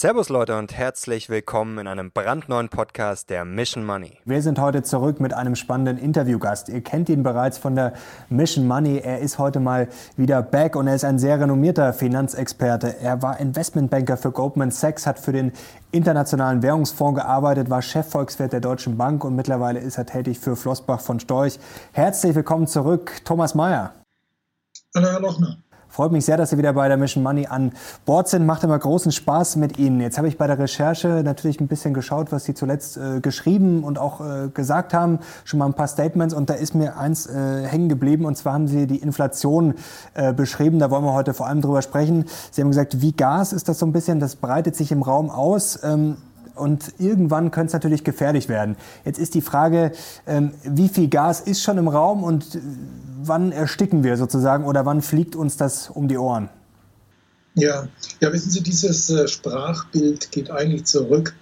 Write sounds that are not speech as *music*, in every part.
Servus Leute und herzlich willkommen in einem brandneuen Podcast der Mission Money. Wir sind heute zurück mit einem spannenden Interviewgast. Ihr kennt ihn bereits von der Mission Money. Er ist heute mal wieder back und er ist ein sehr renommierter Finanzexperte. Er war Investmentbanker für Goldman Sachs, hat für den Internationalen Währungsfonds gearbeitet, war Chefvolkswirt der Deutschen Bank und mittlerweile ist er tätig für Flossbach von Storch. Herzlich willkommen zurück, Thomas Mayer. Hallo, Herr Lochner. Freut mich sehr, dass Sie wieder bei der Mission Money an Bord sind. Macht immer großen Spaß mit Ihnen. Jetzt habe ich bei der Recherche natürlich ein bisschen geschaut, was Sie zuletzt äh, geschrieben und auch äh, gesagt haben. Schon mal ein paar Statements und da ist mir eins äh, hängen geblieben und zwar haben Sie die Inflation äh, beschrieben. Da wollen wir heute vor allem drüber sprechen. Sie haben gesagt, wie Gas ist das so ein bisschen, das breitet sich im Raum aus. Ähm, und irgendwann könnte es natürlich gefährlich werden. Jetzt ist die Frage, ähm, wie viel Gas ist schon im Raum und äh, wann ersticken wir sozusagen oder wann fliegt uns das um die Ohren? Ja, ja wissen Sie, dieses äh, Sprachbild geht eigentlich zurück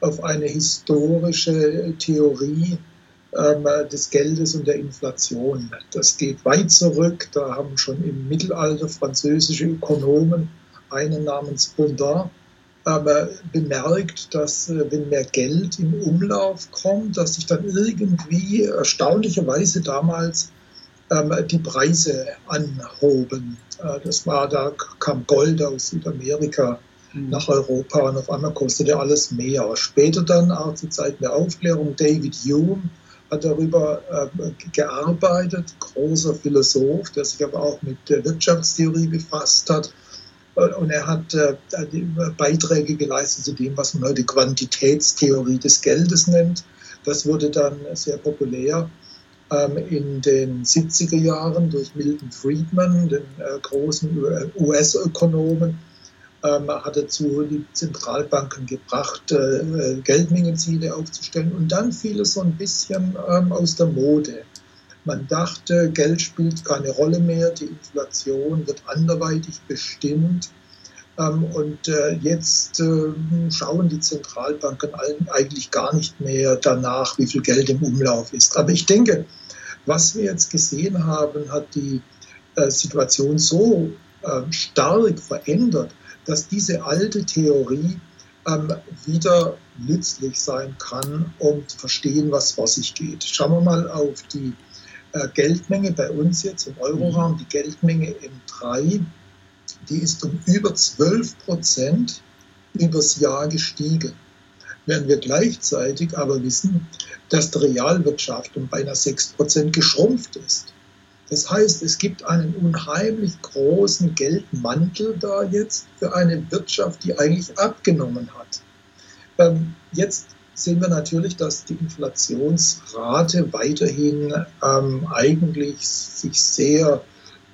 auf eine historische Theorie ähm, des Geldes und der Inflation. Das geht weit zurück. Da haben schon im Mittelalter französische Ökonomen, einen namens Bondin, aber bemerkt, dass äh, wenn mehr Geld im Umlauf kommt, dass sich dann irgendwie erstaunlicherweise damals ähm, die Preise anhoben. Äh, das war, da kam Gold aus Südamerika mhm. nach Europa und auf einmal kostete alles mehr. Später dann, auch zu Zeiten der Aufklärung, David Hume hat darüber äh, gearbeitet, großer Philosoph, der sich aber auch mit der Wirtschaftstheorie befasst hat und er hat äh, Beiträge geleistet zu dem, was man heute Quantitätstheorie des Geldes nennt. Das wurde dann sehr populär ähm, in den 70er Jahren durch Milton Friedman, den äh, großen US-Ökonomen, ähm, hat dazu die Zentralbanken gebracht, äh, Geldmengenziele aufzustellen. Und dann fiel es so ein bisschen ähm, aus der Mode. Man dachte, Geld spielt keine Rolle mehr, die Inflation wird anderweitig bestimmt. Ähm, und äh, jetzt ähm, schauen die Zentralbanken eigentlich gar nicht mehr danach, wie viel Geld im Umlauf ist. Aber ich denke, was wir jetzt gesehen haben, hat die äh, Situation so ähm, stark verändert, dass diese alte Theorie wieder nützlich sein kann, um zu verstehen, was vor sich geht. Schauen wir mal auf die äh, Geldmenge bei uns jetzt im Euroraum, die Geldmenge M3, die ist um über 12 Prozent übers Jahr gestiegen. Während wir gleichzeitig aber wissen, dass die Realwirtschaft um beinahe 6 Prozent geschrumpft ist. Das heißt, es gibt einen unheimlich großen Geldmantel da jetzt für eine Wirtschaft, die eigentlich abgenommen hat. Ähm, jetzt sehen wir natürlich, dass die Inflationsrate weiterhin ähm, eigentlich sich sehr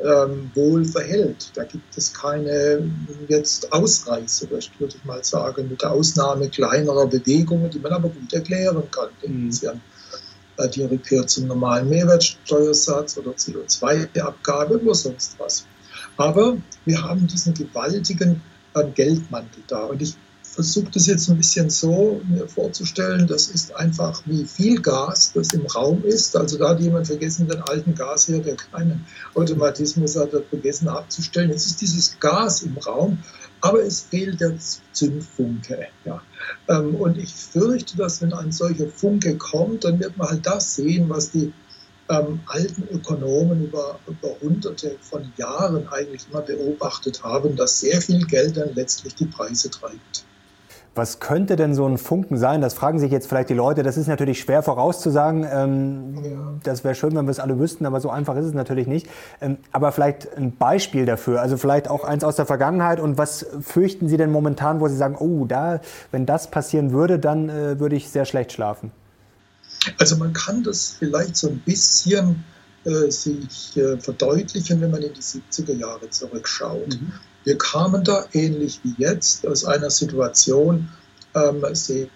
ähm, wohl verhält. Da gibt es keine jetzt Ausreißer, würde ich mal sagen, mit der Ausnahme kleinerer Bewegungen, die man aber gut erklären kann. Denken Sie an die Rückkehr zum normalen Mehrwertsteuersatz oder CO2-Abgabe oder sonst was. Aber wir haben diesen gewaltigen äh, Geldmantel da. Und ich versuche das jetzt ein bisschen so mir vorzustellen. Das ist einfach wie viel Gas, das im Raum ist. Also da hat jemand vergessen, den alten Gas hier, der keinen Automatismus hat, hat vergessen abzustellen. Jetzt ist dieses Gas im Raum, aber es fehlt der Zündfunke. Ja. Ähm, und ich fürchte, dass wenn ein solcher Funke kommt, dann wird man halt das sehen, was die ähm, alten Ökonomen über, über hunderte von Jahren eigentlich immer beobachtet haben, dass sehr viel Geld dann letztlich die Preise treibt. Was könnte denn so ein Funken sein? Das fragen sich jetzt vielleicht die Leute. Das ist natürlich schwer vorauszusagen. Ähm, ja. Das wäre schön, wenn wir es alle wüssten, aber so einfach ist es natürlich nicht. Ähm, aber vielleicht ein Beispiel dafür, also vielleicht auch eins aus der Vergangenheit. Und was fürchten Sie denn momentan, wo Sie sagen, oh, da, wenn das passieren würde, dann äh, würde ich sehr schlecht schlafen? Also man kann das vielleicht so ein bisschen äh, sich äh, verdeutlichen, wenn man in die 70er Jahre zurückschaut. Mhm. Wir kamen da ähnlich wie jetzt aus einer Situation ähm, sehr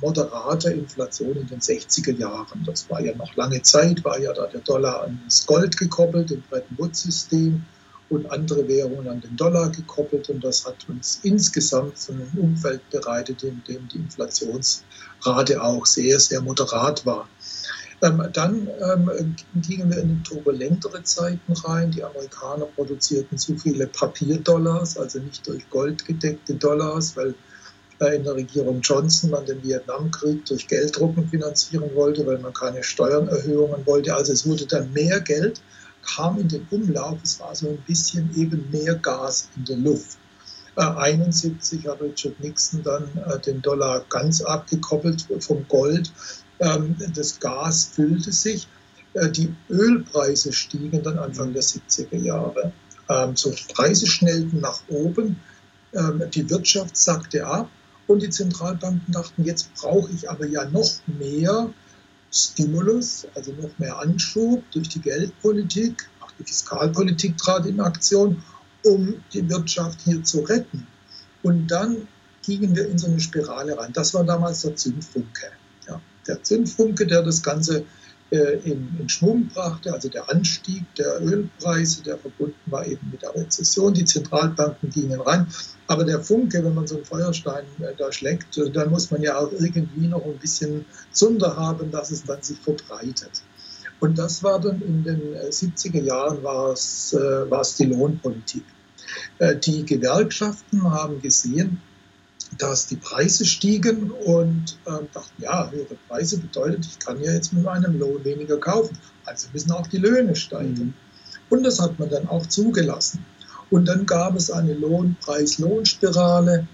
moderater Inflation in den 60er Jahren. Das war ja noch lange Zeit, war ja da der Dollar an das Gold gekoppelt, im Bretton Woods-System und andere Währungen an den Dollar gekoppelt. Und das hat uns insgesamt so ein Umfeld bereitet, in dem die Inflationsrate auch sehr, sehr moderat war. Ähm, dann ähm, gingen wir in turbulentere Zeiten rein. Die Amerikaner produzierten zu viele Papierdollars, also nicht durch Gold gedeckte Dollars, weil äh, in der Regierung Johnson man den Vietnamkrieg durch Gelddrucken finanzieren wollte, weil man keine Steuererhöhungen wollte. Also es wurde dann mehr Geld, kam in den Umlauf. Es war so ein bisschen eben mehr Gas in der Luft. 1971 hat Richard Nixon dann äh, den Dollar ganz abgekoppelt vom Gold. Ähm, das Gas füllte sich. Äh, die Ölpreise stiegen dann Anfang der 70er Jahre. Ähm, so Preise schnellten nach oben. Ähm, die Wirtschaft sackte ab und die Zentralbanken dachten, jetzt brauche ich aber ja noch mehr Stimulus, also noch mehr Anschub durch die Geldpolitik. Auch die Fiskalpolitik trat in Aktion um die Wirtschaft hier zu retten. Und dann gingen wir in so eine Spirale rein. Das war damals der Zündfunke. Der Zündfunke, der das Ganze äh, in, in, Schwung brachte, also der Anstieg der Ölpreise, der verbunden war eben mit der Rezession. Die Zentralbanken gingen rein. Aber der Funke, wenn man so einen Feuerstein äh, da schlägt, äh, dann muss man ja auch irgendwie noch ein bisschen Zunder haben, dass es dann sich verbreitet. Und das war dann in den 70er äh, Jahren war es, äh, die Lohnpolitik. Äh, die Gewerkschaften haben gesehen, dass die Preise stiegen und äh, dachten, ja, höhere Preise bedeutet, ich kann ja jetzt mit meinem Lohn weniger kaufen. Also müssen auch die Löhne steigen. Mhm. Und das hat man dann auch zugelassen. Und dann gab es eine Lohnpreis-Lohnspirale.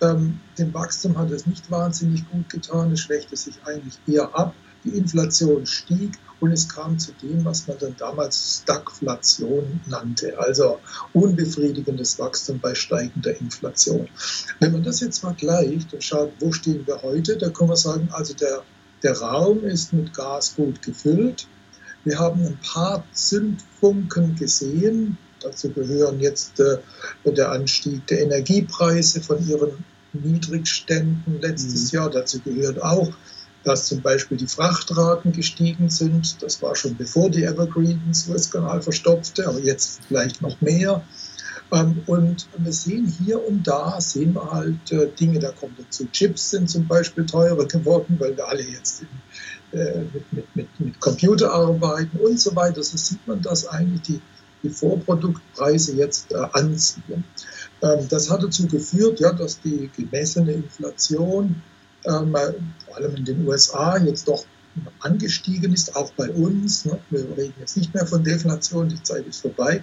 Ähm, dem Wachstum hat es nicht wahnsinnig gut getan, es schwächte sich eigentlich eher ab. Die Inflation stieg und es kam zu dem, was man dann damals Stagflation nannte, also unbefriedigendes Wachstum bei steigender Inflation. Wenn man das jetzt vergleicht und schaut, wo stehen wir heute, da kann man sagen, also der, der Raum ist mit Gas gut gefüllt. Wir haben ein paar Zündfunken gesehen. Dazu gehören jetzt äh, der Anstieg der Energiepreise von ihren Niedrigständen letztes mhm. Jahr. Dazu gehört auch dass zum Beispiel die Frachtraten gestiegen sind. Das war schon bevor die Evergreen den Suezkanal verstopfte, aber jetzt vielleicht noch mehr. Ähm, und wir sehen hier und da, sehen wir halt äh, Dinge, da kommen dazu. Chips sind zum Beispiel teurer geworden, weil wir alle jetzt in, äh, mit, mit, mit, mit Computer arbeiten und so weiter. So sieht man, dass eigentlich die, die Vorproduktpreise jetzt äh, anziehen. Ähm, das hat dazu geführt, ja, dass die gemessene Inflation ähm, vor allem in den USA jetzt doch angestiegen ist, auch bei uns. Ne? Wir reden jetzt nicht mehr von Deflation, die Zeit ist vorbei.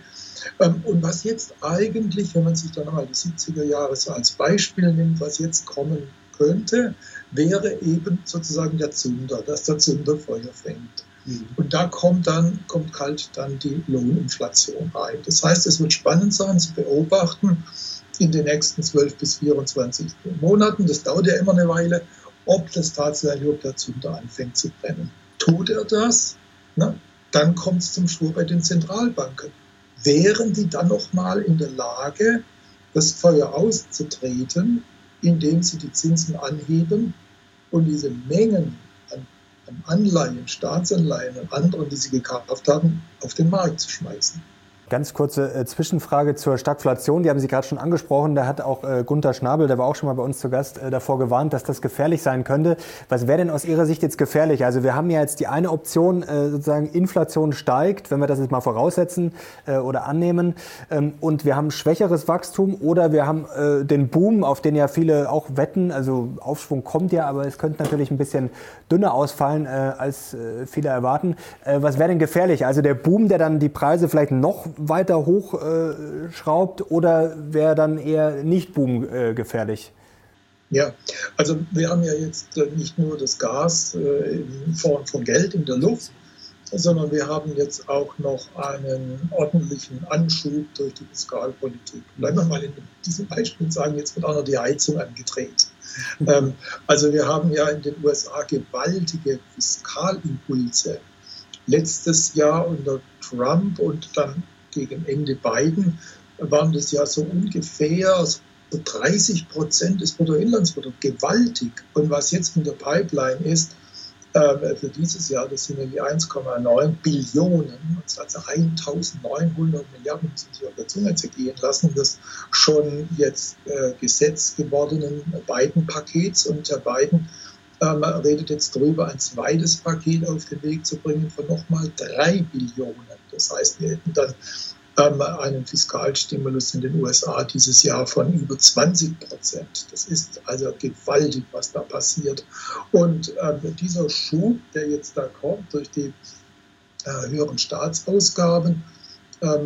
Ähm, und was jetzt eigentlich, wenn man sich dann nochmal die 70er Jahre so als Beispiel nimmt, was jetzt kommen könnte, wäre eben sozusagen der Zünder, dass der Zünder Feuer fängt. Mhm. Und da kommt dann, kommt kalt dann die Lohninflation rein. Das heißt, es wird spannend sein zu beobachten, in den nächsten 12 bis 24 Monaten, das dauert ja immer eine Weile, ob das tatsächlich, ob der Zünder anfängt zu brennen. Tut er das, ne, dann kommt es zum Schwur bei den Zentralbanken. Wären die dann nochmal in der Lage, das Feuer auszutreten, indem sie die Zinsen anheben und diese Mengen an, an Anleihen, Staatsanleihen und anderen, die sie gekauft haben, auf den Markt zu schmeißen? Ganz kurze äh, Zwischenfrage zur Stagflation. Die haben Sie gerade schon angesprochen. Da hat auch äh, Gunther Schnabel, der war auch schon mal bei uns zu Gast, äh, davor gewarnt, dass das gefährlich sein könnte. Was wäre denn aus Ihrer Sicht jetzt gefährlich? Also wir haben ja jetzt die eine Option, äh, sozusagen Inflation steigt, wenn wir das jetzt mal voraussetzen äh, oder annehmen. Ähm, und wir haben schwächeres Wachstum oder wir haben äh, den Boom, auf den ja viele auch wetten. Also Aufschwung kommt ja, aber es könnte natürlich ein bisschen dünner ausfallen, als viele erwarten. was wäre denn gefährlich? Also der Boom, der dann die Preise vielleicht noch weiter hochschraubt äh, oder wäre dann eher nicht boomgefährlich? Ja, also wir haben ja jetzt äh, nicht nur das Gas äh, in Form von Geld in der Luft, sondern wir haben jetzt auch noch einen ordentlichen Anschub durch die Fiskalpolitik. Bleiben wir mal in diesem Beispiel und sagen, jetzt wird auch noch die Heizung angedreht. Ähm, also wir haben ja in den USA gewaltige Fiskalimpulse. Letztes Jahr unter Trump und dann gegen Ende Biden waren das ja so ungefähr so 30 Prozent des Bruttoinlandsprodukts, gewaltig. Und was jetzt in der Pipeline ist, äh, für dieses Jahr, das sind ja die 1,9 Billionen, also 1900 Milliarden, müssen Sie auf der Zunge zergehen lassen, des schon jetzt äh, Gesetz gewordenen Biden-Pakets und Herr Biden ähm, redet jetzt darüber, ein zweites Paket auf den Weg zu bringen von nochmal drei Billionen. Das heißt, wir hätten dann ähm, einen Fiskalstimulus in den USA dieses Jahr von über 20 Prozent. Das ist also gewaltig, was da passiert. Und ähm, dieser Schub, der jetzt da kommt durch die äh, höheren Staatsausgaben, ähm,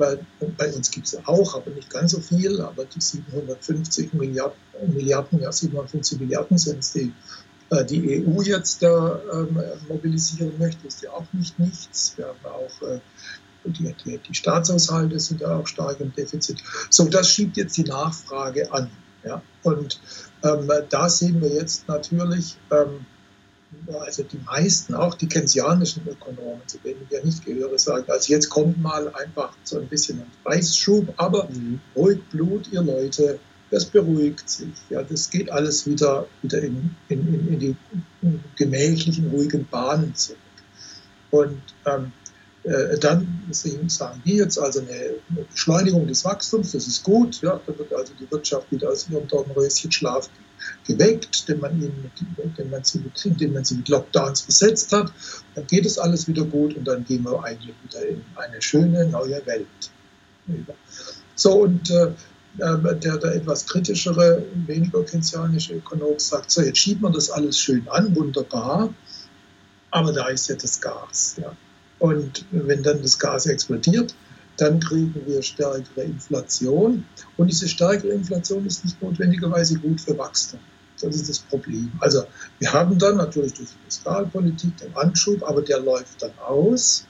bei uns gibt es auch, aber nicht ganz so viel, aber die 750 Milliarden, Milliarden ja 750 Milliarden sind es, die äh, die EU jetzt da ähm, mobilisieren möchte, ist ja auch nicht nichts. Wir haben auch äh, die, die, die Staatshaushalte sind ja auch stark im Defizit. So, das schiebt jetzt die Nachfrage an. Ja? Und ähm, da sehen wir jetzt natürlich, ähm, also die meisten, auch die keynesianischen Ökonomen, zu denen ich ja nicht gehöre, sagen, also jetzt kommt mal einfach so ein bisschen ein Preisschub, aber mhm. ruhig Blut, ihr Leute, das beruhigt sich. Ja, das geht alles wieder, wieder in, in, in die gemächlichen, ruhigen Bahnen zurück. Und ähm, äh, dann sagen die jetzt also eine Beschleunigung des Wachstums, das ist gut. Ja, da wird also die Wirtschaft wieder aus ihrem Dornröschenschlaf geweckt, den man, ihnen, den, man sie mit, den man sie mit Lockdowns besetzt hat. Dann geht es alles wieder gut und dann gehen wir eigentlich wieder in eine schöne neue Welt. So, und äh der, der etwas kritischere, weniger keynesianische Ökonom sagt, so, jetzt schiebt man das alles schön an, wunderbar, aber da ist ja das Gas. Ja. Und wenn dann das Gas explodiert, dann kriegen wir stärkere Inflation. Und diese stärkere Inflation ist nicht notwendigerweise gut für Wachstum. Das ist das Problem. Also wir haben dann natürlich durch die Fiskalpolitik den Anschub, aber der läuft dann aus.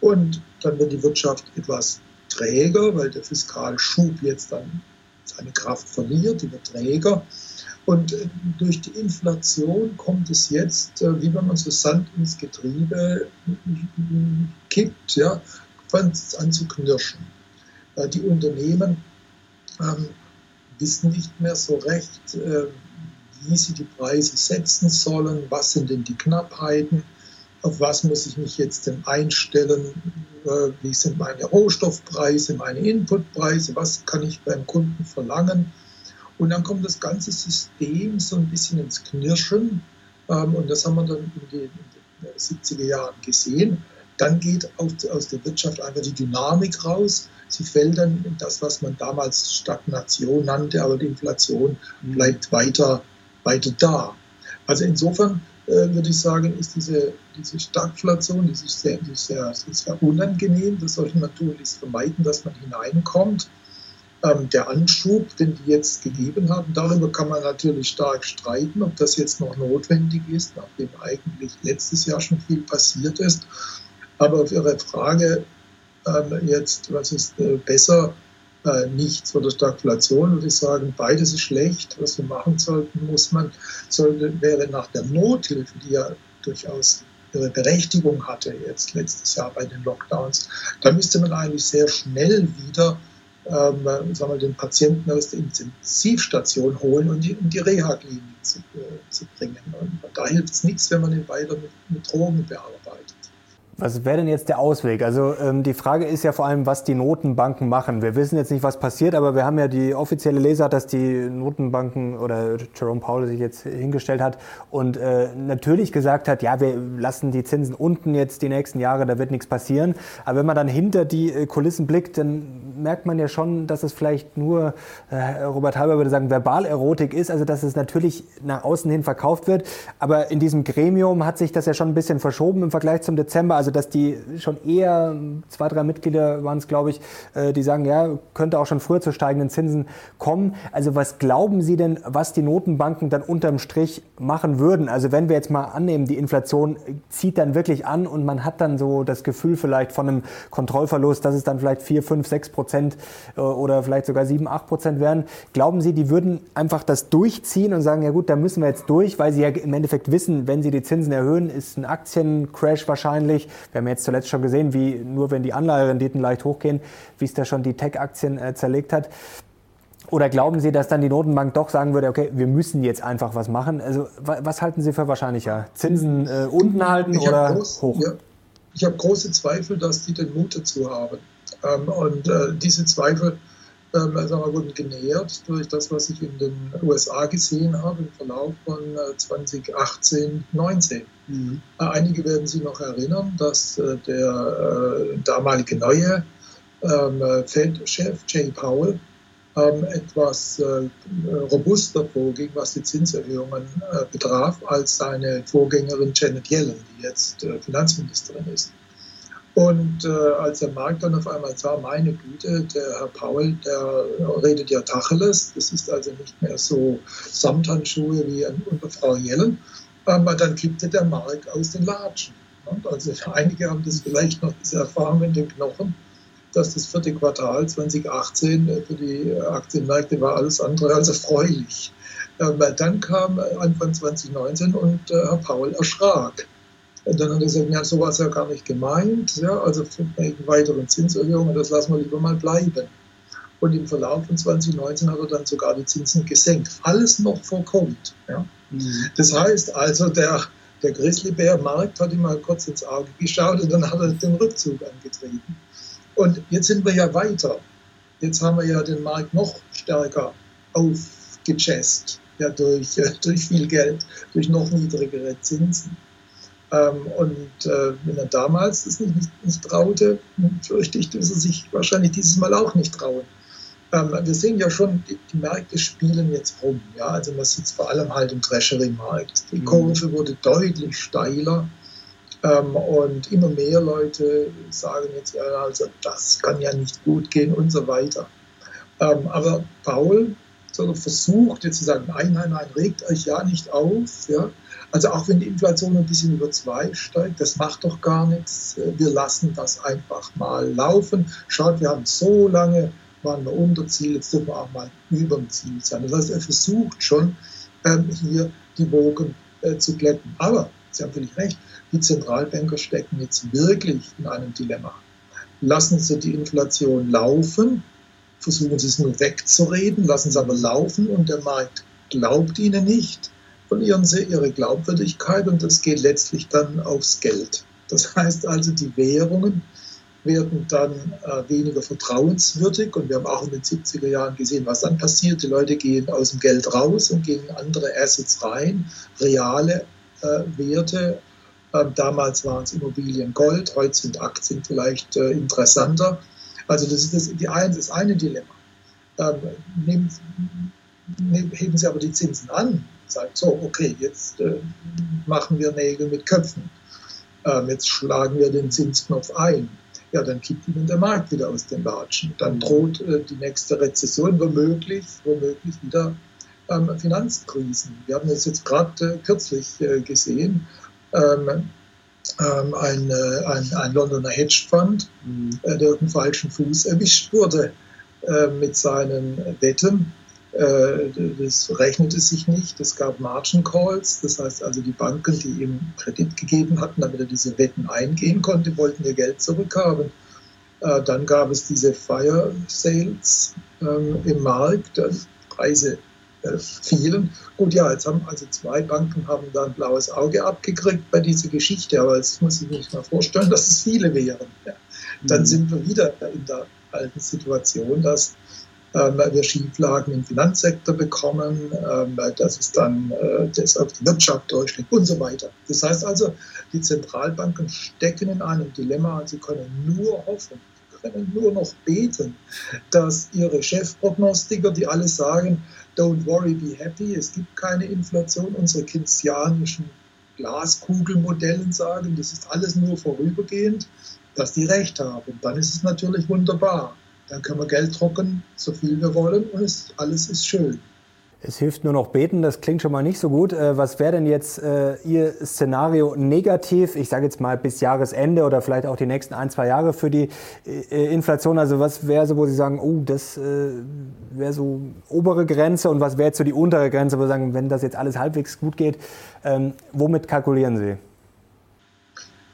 Und dann wird die Wirtschaft etwas träger, weil der Fiskalschub jetzt dann seine Kraft verliert, die wird träger. Und äh, durch die Inflation kommt es jetzt, äh, wie wenn man so Sand ins Getriebe kippt, ja, fängt es an zu knirschen. Die Unternehmen ähm, wissen nicht mehr so recht, äh, wie sie die Preise setzen sollen, was sind denn die Knappheiten, auf was muss ich mich jetzt denn einstellen, äh, wie sind meine Rohstoffpreise, meine Inputpreise, was kann ich beim Kunden verlangen und dann kommt das ganze System so ein bisschen ins Knirschen. Ähm, und das haben wir dann in den, in den 70er Jahren gesehen. Dann geht aus der Wirtschaft einfach die Dynamik raus. Sie fällt dann in das, was man damals Stagnation nannte, aber die Inflation mhm. bleibt weiter, weiter da. Also insofern würde ich sagen, ist diese, diese Stagflation, die ist sehr, die sehr, sehr unangenehm. Das sollte man tunlichst vermeiden, dass man hineinkommt ähm, der Anschub, den die jetzt gegeben haben, darüber kann man natürlich stark streiten, ob das jetzt noch notwendig ist, nachdem eigentlich letztes Jahr schon viel passiert ist. Aber auf Ihre Frage ähm, jetzt, was ist äh, besser, äh, nichts oder Stagflation, würde ich sagen, beides ist schlecht. Was wir machen sollten, muss man, sollte, wäre nach der Nothilfe, die ja durchaus ihre Berechtigung hatte jetzt letztes Jahr bei den Lockdowns, da müsste man eigentlich sehr schnell wieder ähm, sagen wir, den Patienten aus der Intensivstation holen und die, in die Reha-Klinik zu, äh, zu, bringen. Und da hilft es nichts, wenn man ihn weiter mit, mit Drogen bearbeitet. Was wäre denn jetzt der Ausweg? Also ähm, die Frage ist ja vor allem, was die Notenbanken machen. Wir wissen jetzt nicht, was passiert, aber wir haben ja die offizielle Leser, dass die Notenbanken oder Jerome Powell sich jetzt hingestellt hat und äh, natürlich gesagt hat, ja, wir lassen die Zinsen unten jetzt die nächsten Jahre, da wird nichts passieren. Aber wenn man dann hinter die äh, Kulissen blickt, dann merkt man ja schon, dass es vielleicht nur, äh, Robert Halber würde sagen, Verbalerotik ist, also dass es natürlich nach außen hin verkauft wird. Aber in diesem Gremium hat sich das ja schon ein bisschen verschoben im Vergleich zum Dezember also dass die schon eher, zwei, drei Mitglieder waren es, glaube ich, äh, die sagen, ja, könnte auch schon früher zu steigenden Zinsen kommen. Also was glauben Sie denn, was die Notenbanken dann unterm Strich machen würden? Also wenn wir jetzt mal annehmen, die Inflation zieht dann wirklich an und man hat dann so das Gefühl vielleicht von einem Kontrollverlust, dass es dann vielleicht vier, fünf, sechs Prozent äh, oder vielleicht sogar sieben, acht Prozent werden. Glauben Sie, die würden einfach das durchziehen und sagen, ja gut, da müssen wir jetzt durch, weil sie ja im Endeffekt wissen, wenn sie die Zinsen erhöhen, ist ein Aktiencrash wahrscheinlich. Wir haben jetzt zuletzt schon gesehen, wie nur wenn die Anleiherenditen leicht hochgehen, wie es da schon die Tech-Aktien äh, zerlegt hat. Oder glauben Sie, dass dann die Notenbank doch sagen würde, okay, wir müssen jetzt einfach was machen? Also was halten Sie für wahrscheinlicher? Zinsen äh, unten halten ich oder groß, hoch? Ja, ich habe große Zweifel, dass die den Mut dazu haben. Ähm, und äh, diese Zweifel ähm, wir, wurden genährt durch das, was ich in den USA gesehen habe im Verlauf von 2018, 19. Mhm. Äh, einige werden sich noch erinnern, dass äh, der äh, damalige neue ähm, Fed-Chef Jay Powell etwas äh, robuster vorging, was die Zinserhöhungen äh, betraf, als seine Vorgängerin Janet Yellen, die jetzt äh, Finanzministerin ist. Und äh, als der Markt dann auf einmal sah, meine Güte, der Herr Paul, der redet ja Tacheles, das ist also nicht mehr so Samthandschuhe wie unter Frau Yellen, ähm, dann kippte der Markt aus den Latschen. Und also *laughs* einige haben das vielleicht noch diese Erfahrung in den Knochen, dass das vierte Quartal 2018 äh, für die Aktienmärkte war alles andere als erfreulich. Ähm, dann kam Anfang 2019 und äh, Herr Paul erschrak und dann hat er gesagt, ja, so war es ja gar nicht gemeint. Ja, also wegen weiteren Zinserhöhungen, das lassen wir lieber mal bleiben. Und im Verlauf von 2019 hat er dann sogar die Zinsen gesenkt. Alles noch vor Covid. Ja. Mhm. Das heißt also, der, der Grizzlybär-Markt hat ihm mal kurz ins Auge geschaut und dann hat er den Rückzug angetreten. Und jetzt sind wir ja weiter. Jetzt haben wir ja den Markt noch stärker aufgechest, ja, durch, durch viel Geld, durch noch niedrigere Zinsen. Ähm, und äh, wenn er damals es nicht, nicht, nicht traute, fürchte ich, dass er sich wahrscheinlich dieses Mal auch nicht trauen. Ähm, wir sehen ja schon, die, die, Märkte spielen jetzt rum. Ja? Also man sieht es vor allem halt im Treasury-Markt. Die mhm. Kurve wurde deutlich steiler. Ähm, und immer mehr Leute sagen jetzt, ja, also das kann ja nicht gut gehen und so weiter. Ähm, aber Paul versucht jetzt zu sagen, nein, nein, nein, regt euch ja nicht auf. Ja? Also auch wenn die Inflation ein bisschen über zwei steigt, das macht doch gar nichts. Wir lassen das einfach mal laufen. Schaut, wir haben so lange, waren wir unter Ziel, jetzt dürfen wir auch mal über dem Ziel sein. Das heißt, er versucht schon, ähm, hier die Wogen äh, zu glätten. Aber, Sie haben völlig recht, die Zentralbanker stecken jetzt wirklich in einem Dilemma. Lassen Sie die Inflation laufen, versuchen Sie es nur wegzureden, lassen Sie aber laufen und der Markt glaubt Ihnen nicht verlieren sie ihre Glaubwürdigkeit und das geht letztlich dann aufs Geld. Das heißt also, die Währungen werden dann äh, weniger vertrauenswürdig und wir haben auch in den 70er Jahren gesehen, was dann passiert. Die Leute gehen aus dem Geld raus und gehen in andere Assets rein, reale äh, Werte. Ähm, damals waren es Immobilien Gold, heute sind Aktien vielleicht äh, interessanter. Also das ist das, die ein, das eine Dilemma. Ähm, nehmen, nehmen, heben Sie aber die Zinsen an, sagt, so, okay, jetzt äh, machen wir Nägel mit Köpfen. Ähm, jetzt schlagen wir den Zinsknopf ein. Ja, dann kippt ihnen der Markt wieder aus den Latschen. Dann droht äh, die nächste Rezession, womöglich, womöglich wieder ähm, Finanzkrisen. Wir haben das jetzt gerade äh, kürzlich äh, gesehen. Ähm, ähm, ein, äh, ein, ein, Londoner Hedgefonds, mhm. Äh, der auf dem falschen Fuß erwischt wurde mit seinen Wetten das rechnete sich nicht. Es gab Margin Calls, das heißt also die Banken, die ihm Kredit gegeben hatten, damit er diese Wetten eingehen konnte, wollten ihr Geld zurückhaben. Äh, dann gab es diese Fire Sales ähm, im Markt, Preise äh, fielen. Gut, ja, jetzt haben also zwei Banken haben da ein blaues Auge abgekriegt bei dieser Geschichte, aber jetzt muss ich mir nicht mal vorstellen, *laughs* dass es viele wären. Dann mhm. sind wir wieder in der alten Situation, dass ähm, wir Schieflagen im Finanzsektor bekommen, ähm, dass es dann äh, auf die Wirtschaft durchschlägt und so weiter. Das heißt also, die Zentralbanken stecken in einem Dilemma sie können nur hoffen, können nur noch beten, dass ihre Chefprognostiker, die alle sagen, don't worry, be happy, es gibt keine Inflation, unsere keynesianischen Glaskugelmodellen sagen, das ist alles nur vorübergehend, dass die recht haben. Dann ist es natürlich wunderbar. Dann können wir Geld drucken, so viel wir wollen und es, alles ist schön. Es hilft nur noch beten, das klingt schon mal nicht so gut. Äh, was wäre denn jetzt äh, Ihr Szenario negativ, ich sage jetzt mal bis Jahresende oder vielleicht auch die nächsten ein, zwei Jahre für die äh, Inflation? Also was wäre so, wo Sie sagen, oh, das äh, wäre so obere Grenze und was wäre jetzt so die untere Grenze, wo Sie sagen, wenn das jetzt alles halbwegs gut geht, ähm, womit kalkulieren Sie?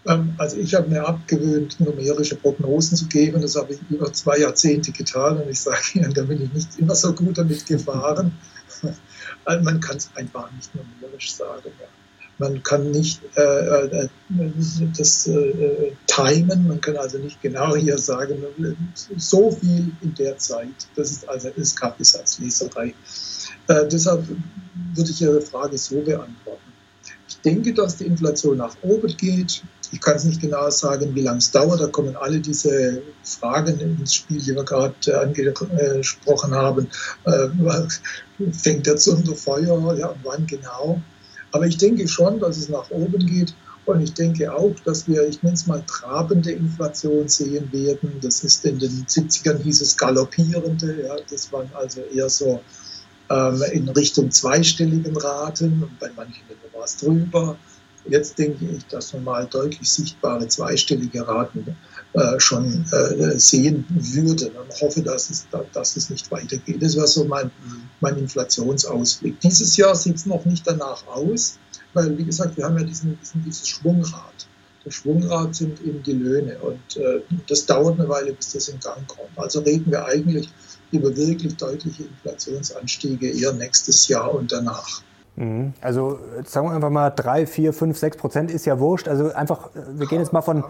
Ähm, also ich habe mir abgewöhnt, numerische Prognosen zu geben. Das habe ich über zwei Jahrzehnte getan und ich sage Ihnen, da bin ich nicht immer so gut damit gefahren. *laughs* Also man kann es einfach nicht numerisch sagen. Man kann nicht äh, äh, das äh, timen, man kann also nicht genau hier sagen, so viel in der Zeit. Das ist also Kaffeesatzleserei. Äh, deshalb würde ich Ihre Frage so beantworten. Ich denke, dass die Inflation nach oben geht. Ich kann es nicht genau sagen, wie lange es dauert. Da kommen alle diese Fragen ins Spiel, die wir gerade angesprochen haben. Äh, fängt der unter Feuer? Ja, wann genau? Aber ich denke schon, dass es nach oben geht. Und ich denke auch, dass wir, ich nenne es mal, trabende Inflation sehen werden. Das ist in den 70ern hieß es galoppierende. Ja, das waren also eher so ähm, in Richtung zweistelligen Raten und bei manchen war es drüber. Jetzt denke ich, dass wir mal deutlich sichtbare zweistellige Raten äh, schon äh, sehen würden und hoffe, dass es, dass es nicht weitergeht. Das wäre so mein, mein Inflationsausblick. Dieses Jahr sieht es noch nicht danach aus, weil, wie gesagt, wir haben ja diesen, diesen dieses Schwungrad. Das Schwungrad sind eben die Löhne und äh, das dauert eine Weile, bis das in Gang kommt. Also reden wir eigentlich über wirklich deutliche Inflationsanstiege eher nächstes Jahr und danach. Mhm. Also sagen wir einfach mal drei, vier, fünf, sechs Prozent ist ja wurscht. Also einfach, wir gehen jetzt mal von,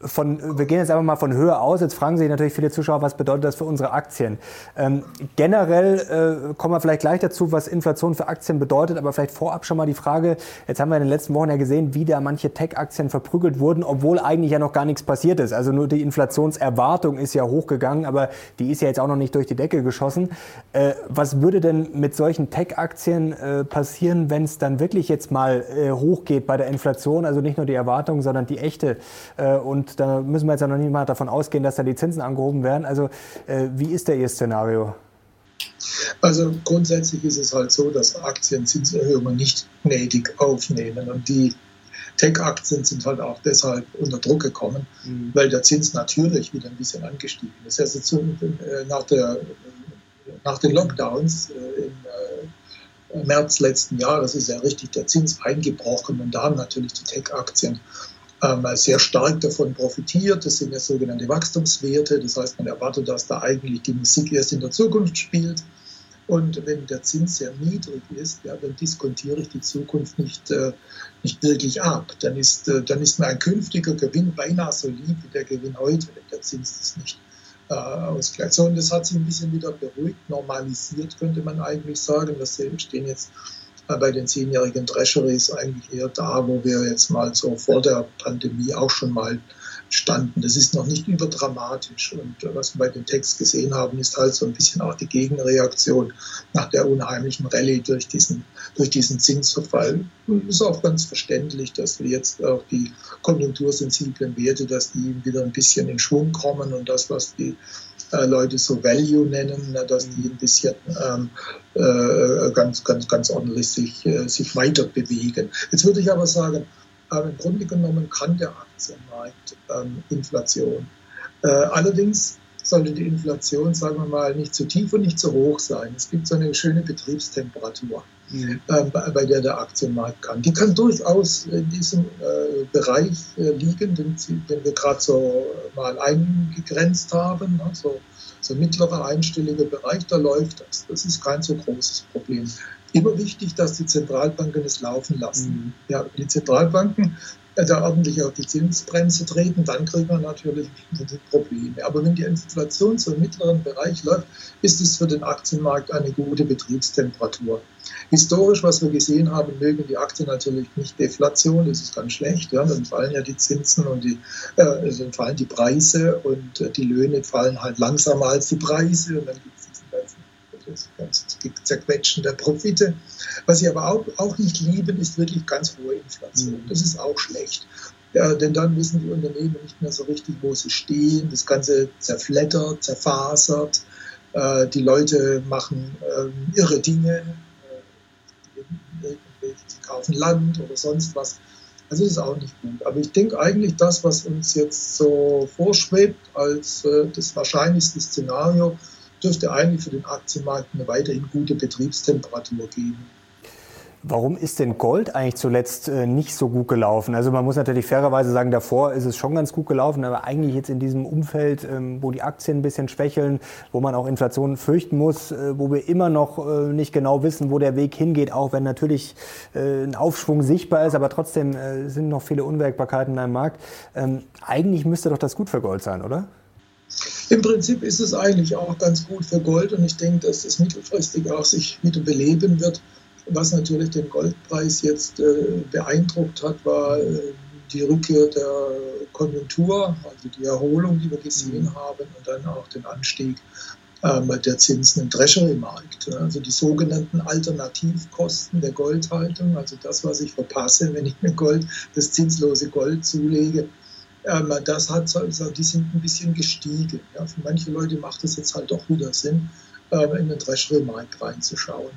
von, wir gehen jetzt einfach mal von Höhe aus. Jetzt fragen sich natürlich viele Zuschauer, was bedeutet das für unsere Aktien? Ähm, generell äh, kommen wir vielleicht gleich dazu, was Inflation für Aktien bedeutet, aber vielleicht vorab schon mal die Frage, jetzt haben wir in den letzten Wochen ja gesehen, wie da manche Tech-Aktien verprügelt wurden, obwohl eigentlich ja noch gar nichts passiert ist. Also nur die Inflationserwartung ist ja hochgegangen, aber die ist ja jetzt auch noch nicht durch die Decke geschossen. Äh, was würde denn mit solchen Tech-Aktien äh, passieren, wenn es dann wirklich jetzt mal äh, hochgeht bei der Inflation? Also nicht nur die Erwartung, sondern die echte äh, und da müssen wir jetzt ja noch nicht mal davon ausgehen, dass da die Zinsen angehoben werden. Also äh, wie ist da Ihr Szenario? Also grundsätzlich ist es halt so, dass Aktien Zinserhöhungen nicht gnädig aufnehmen und die Tech-Aktien sind halt auch deshalb unter Druck gekommen, mhm. weil der Zins natürlich wieder ein bisschen angestiegen ist. Also zu, äh, nach, der, nach den Lockdowns äh, im äh, März letzten Jahres ist ja richtig der Zins eingebrochen und da haben natürlich die Tech-Aktien sehr stark davon profitiert. Das sind ja sogenannte Wachstumswerte. Das heißt, man erwartet, dass da eigentlich die Musik erst in der Zukunft spielt. Und wenn der Zins sehr niedrig ist, ja, dann diskontiere ich die Zukunft nicht, äh, nicht wirklich ab. Dann ist, äh, dann ist mir ein künftiger Gewinn beinahe so lieb wie der Gewinn heute, wenn der Zins das nicht äh, ausgleicht. So, und das hat sich ein bisschen wieder beruhigt, normalisiert, könnte man eigentlich sagen. Wir stehen jetzt bei den zehnjährigen Treasuries eigentlich eher da, wo wir jetzt mal so vor der Pandemie auch schon mal standen. Das ist noch nicht überdramatisch. Und was wir bei den Text gesehen haben, ist halt so ein bisschen auch die Gegenreaktion nach der unheimlichen Rallye durch diesen, durch diesen Zinsverfall. Und es ist auch ganz verständlich, dass wir jetzt auch die konjunktursensiblen Werte, dass die wieder ein bisschen in Schwung kommen und das, was die äh, Leute so Value nennen, ne, dass die ein bisschen ähm, äh, ganz, ganz, ganz ordentlich sich, äh, sich weiter bewegen. Jetzt würde ich aber sagen, äh, im Grunde genommen kann der Aktienmarkt ähm, Inflation. Äh, allerdings sollte die Inflation, sagen wir mal, nicht zu tief und nicht zu hoch sein. Es gibt so eine schöne Betriebstemperatur, mhm. äh, bei, bei, der der Aktienmarkt kann. Die kann durchaus in diesem äh, Bereich äh, liegen, den, den wir gerade so mal eingegrenzt haben. Also so mittlerer einstelliger Bereich, da läuft das. Das ist kein so großes Problem. Immer wichtig, dass die Zentralbanken es laufen lassen. Mhm. Ja, die Zentralbanken da ordentlich auf die Zinsbremse treten, dann kriegen wir natürlich Probleme. Aber wenn die Inflation so im mittleren Bereich läuft, ist es für den Aktienmarkt eine gute Betriebstemperatur. Historisch, was wir gesehen haben, mögen die Aktien natürlich nicht Deflation, das ist ganz schlecht. Ja, dann fallen ja die Zinsen und die, äh, dann fallen die Preise und äh, die Löhne fallen halt langsamer als die Preise und dann gibt das ganze Zerquetschen der Profite. Was sie aber auch, auch nicht lieben, ist wirklich ganz hohe Inflation. Mhm. Das ist auch schlecht. Ja, denn dann wissen die Unternehmen nicht mehr so richtig, wo sie stehen. Das Ganze zerflettert, zerfasert. Äh, die Leute machen ähm, irre Dinge. Äh, sie kaufen Land oder sonst was. Also das ist auch nicht gut. Aber ich denke eigentlich, das, was uns jetzt so vorschwebt als äh, das wahrscheinlichste Szenario, dürfte eigentlich für den Aktienmarkt eine weiterhin gute Betriebstemperatur geben. Warum ist denn Gold eigentlich zuletzt äh, nicht so gut gelaufen? Also man muss natürlich fairerweise sagen, davor ist es schon ganz gut gelaufen, aber eigentlich jetzt in diesem Umfeld, ähm, wo die Aktien ein bisschen schwächeln, wo man auch Inflation fürchten muss, äh, wo wir immer noch äh, nicht genau wissen, wo der Weg hingeht, auch wenn natürlich ein Aufschwung sichtbar ist, aber trotzdem sind noch viele Unwägbarkeiten in einem Markt. Ähm, eigentlich müsste doch das gut für Gold sein, oder? Im Prinzip ist es eigentlich auch ganz gut für Gold und ich denke, dass es mittelfristig auch sich wieder beleben wird. Was natürlich den Goldpreis jetzt äh, beeindruckt hat, war äh, die Rückkehr der Konjunktur, also die Erholung, die wir gesehen mhm. haben und dann auch den Anstieg ähm, der Zinsen im Treasury-Markt. Also die sogenannten Alternativkosten der Goldhaltung, also das, was ich verpasse, wenn ich mir Gold, das zinslose Gold zulege, das hat, die sind ein bisschen gestiegen. Ja. Für manche Leute macht es jetzt halt doch wieder Sinn, ähm, in den Treasury-Markt reinzuschauen.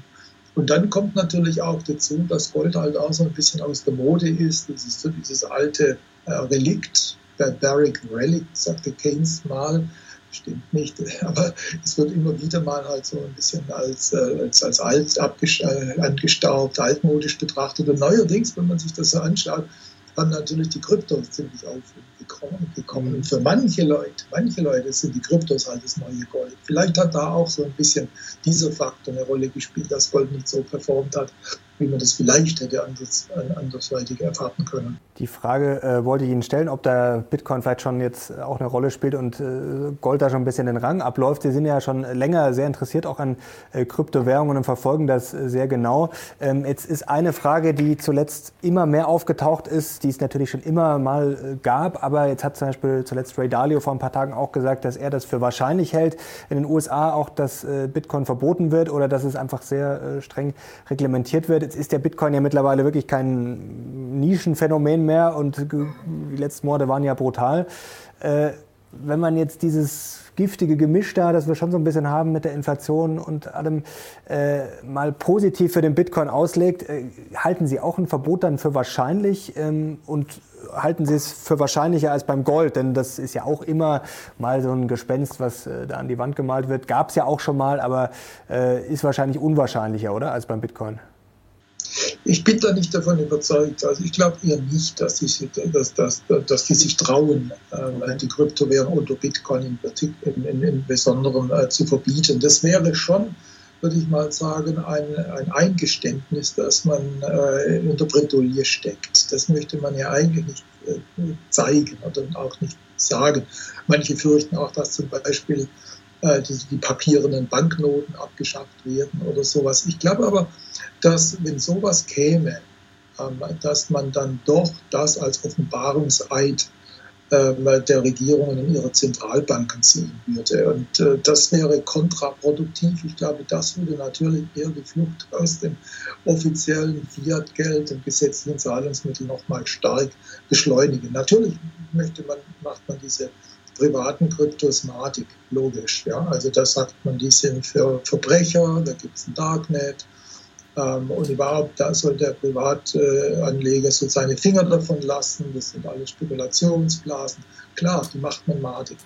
Und dann kommt natürlich auch dazu, dass Gold halt auch so ein bisschen aus der Mode ist. Das ist so dieses alte äh, Relikt, Barbaric Relic, sagte Keynes mal. Stimmt nicht, *laughs* aber es wird immer wieder mal halt so ein bisschen als, äh, als, als alt, äh, angestaubt, altmodisch betrachtet. Und neuerdings, wenn man sich das so anschaut, haben natürlich die Kryptos ziemlich aufgekommen. Und für manche Leute, manche Leute sind die Kryptos halt das neue Gold. Vielleicht hat da auch so ein bisschen dieser Faktor eine Rolle gespielt, dass Gold nicht so performt hat, wie man das vielleicht hätte anders, andersweitig erwarten können. Die Frage äh, wollte ich Ihnen stellen, ob der Bitcoin vielleicht schon jetzt auch eine Rolle spielt und äh, Gold da schon ein bisschen den Rang abläuft. Sie sind ja schon länger sehr interessiert auch an äh, Kryptowährungen und verfolgen das äh, sehr genau. Ähm, jetzt ist eine Frage, die zuletzt immer mehr aufgetaucht ist, die es natürlich schon immer mal äh, gab, aber jetzt hat zum Beispiel zuletzt Ray Dalio vor ein paar Tagen auch gesagt, dass er das für wahrscheinlich hält, in den USA auch, dass äh, Bitcoin verboten wird oder dass es einfach sehr streng reglementiert wird. Jetzt ist der Bitcoin ja mittlerweile wirklich kein Nischenphänomen mehr und die letzten Morde waren ja brutal. Äh, wenn man jetzt dieses giftige Gemisch da, das wir schon so ein bisschen haben mit der Inflation und allem, äh, mal positiv für den Bitcoin auslegt, äh, halten Sie auch ein Verbot dann für wahrscheinlich ähm, und halten Sie es für wahrscheinlicher als beim Gold? Denn das ist ja auch immer mal so ein Gespenst, was äh, da an die Wand gemalt wird. Gab es ja auch schon mal, aber äh, ist wahrscheinlich unwahrscheinlicher, oder, als beim Bitcoin? Ich bin da nicht davon überzeugt. Also ich glaube eher nicht, dass die, dass, dass, dass die sich trauen, äh, die Kryptowährung oder Bitcoin in, in, in Besonderem äh, zu verbieten. Das wäre schon, würde ich mal sagen, ein, ein Eingeständnis, dass man äh, unter Bredouille steckt. Das möchte man ja eigentlich nicht äh, zeigen oder auch nicht sagen. Manche fürchten auch, dass zum Beispiel äh, die, die papierenden Banknoten abgeschafft werden oder sowas. Ich glaube aber, dass wenn sowas käme, ähm, dass man dann doch das als Offenbarungseid ähm, der Regierungen in ihre Zentralbanken sehen würde. Und äh, das wäre kontraproduktiv. Ich glaube, das würde natürlich eher die Flucht aus dem offiziellen Fiat-Geld und gesetzlichen Zahlungsmitteln nochmal stark beschleunigen. Natürlich möchte man, macht man diese privaten Kryptosmatik, logisch. Ja? Also da sagt man, die sind für Verbrecher, da gibt es ein Darknet, ähm, und überhaupt, da soll der Privatanleger so seine Finger davon lassen. Das sind alles Spekulationsblasen. Klar, die macht man madig.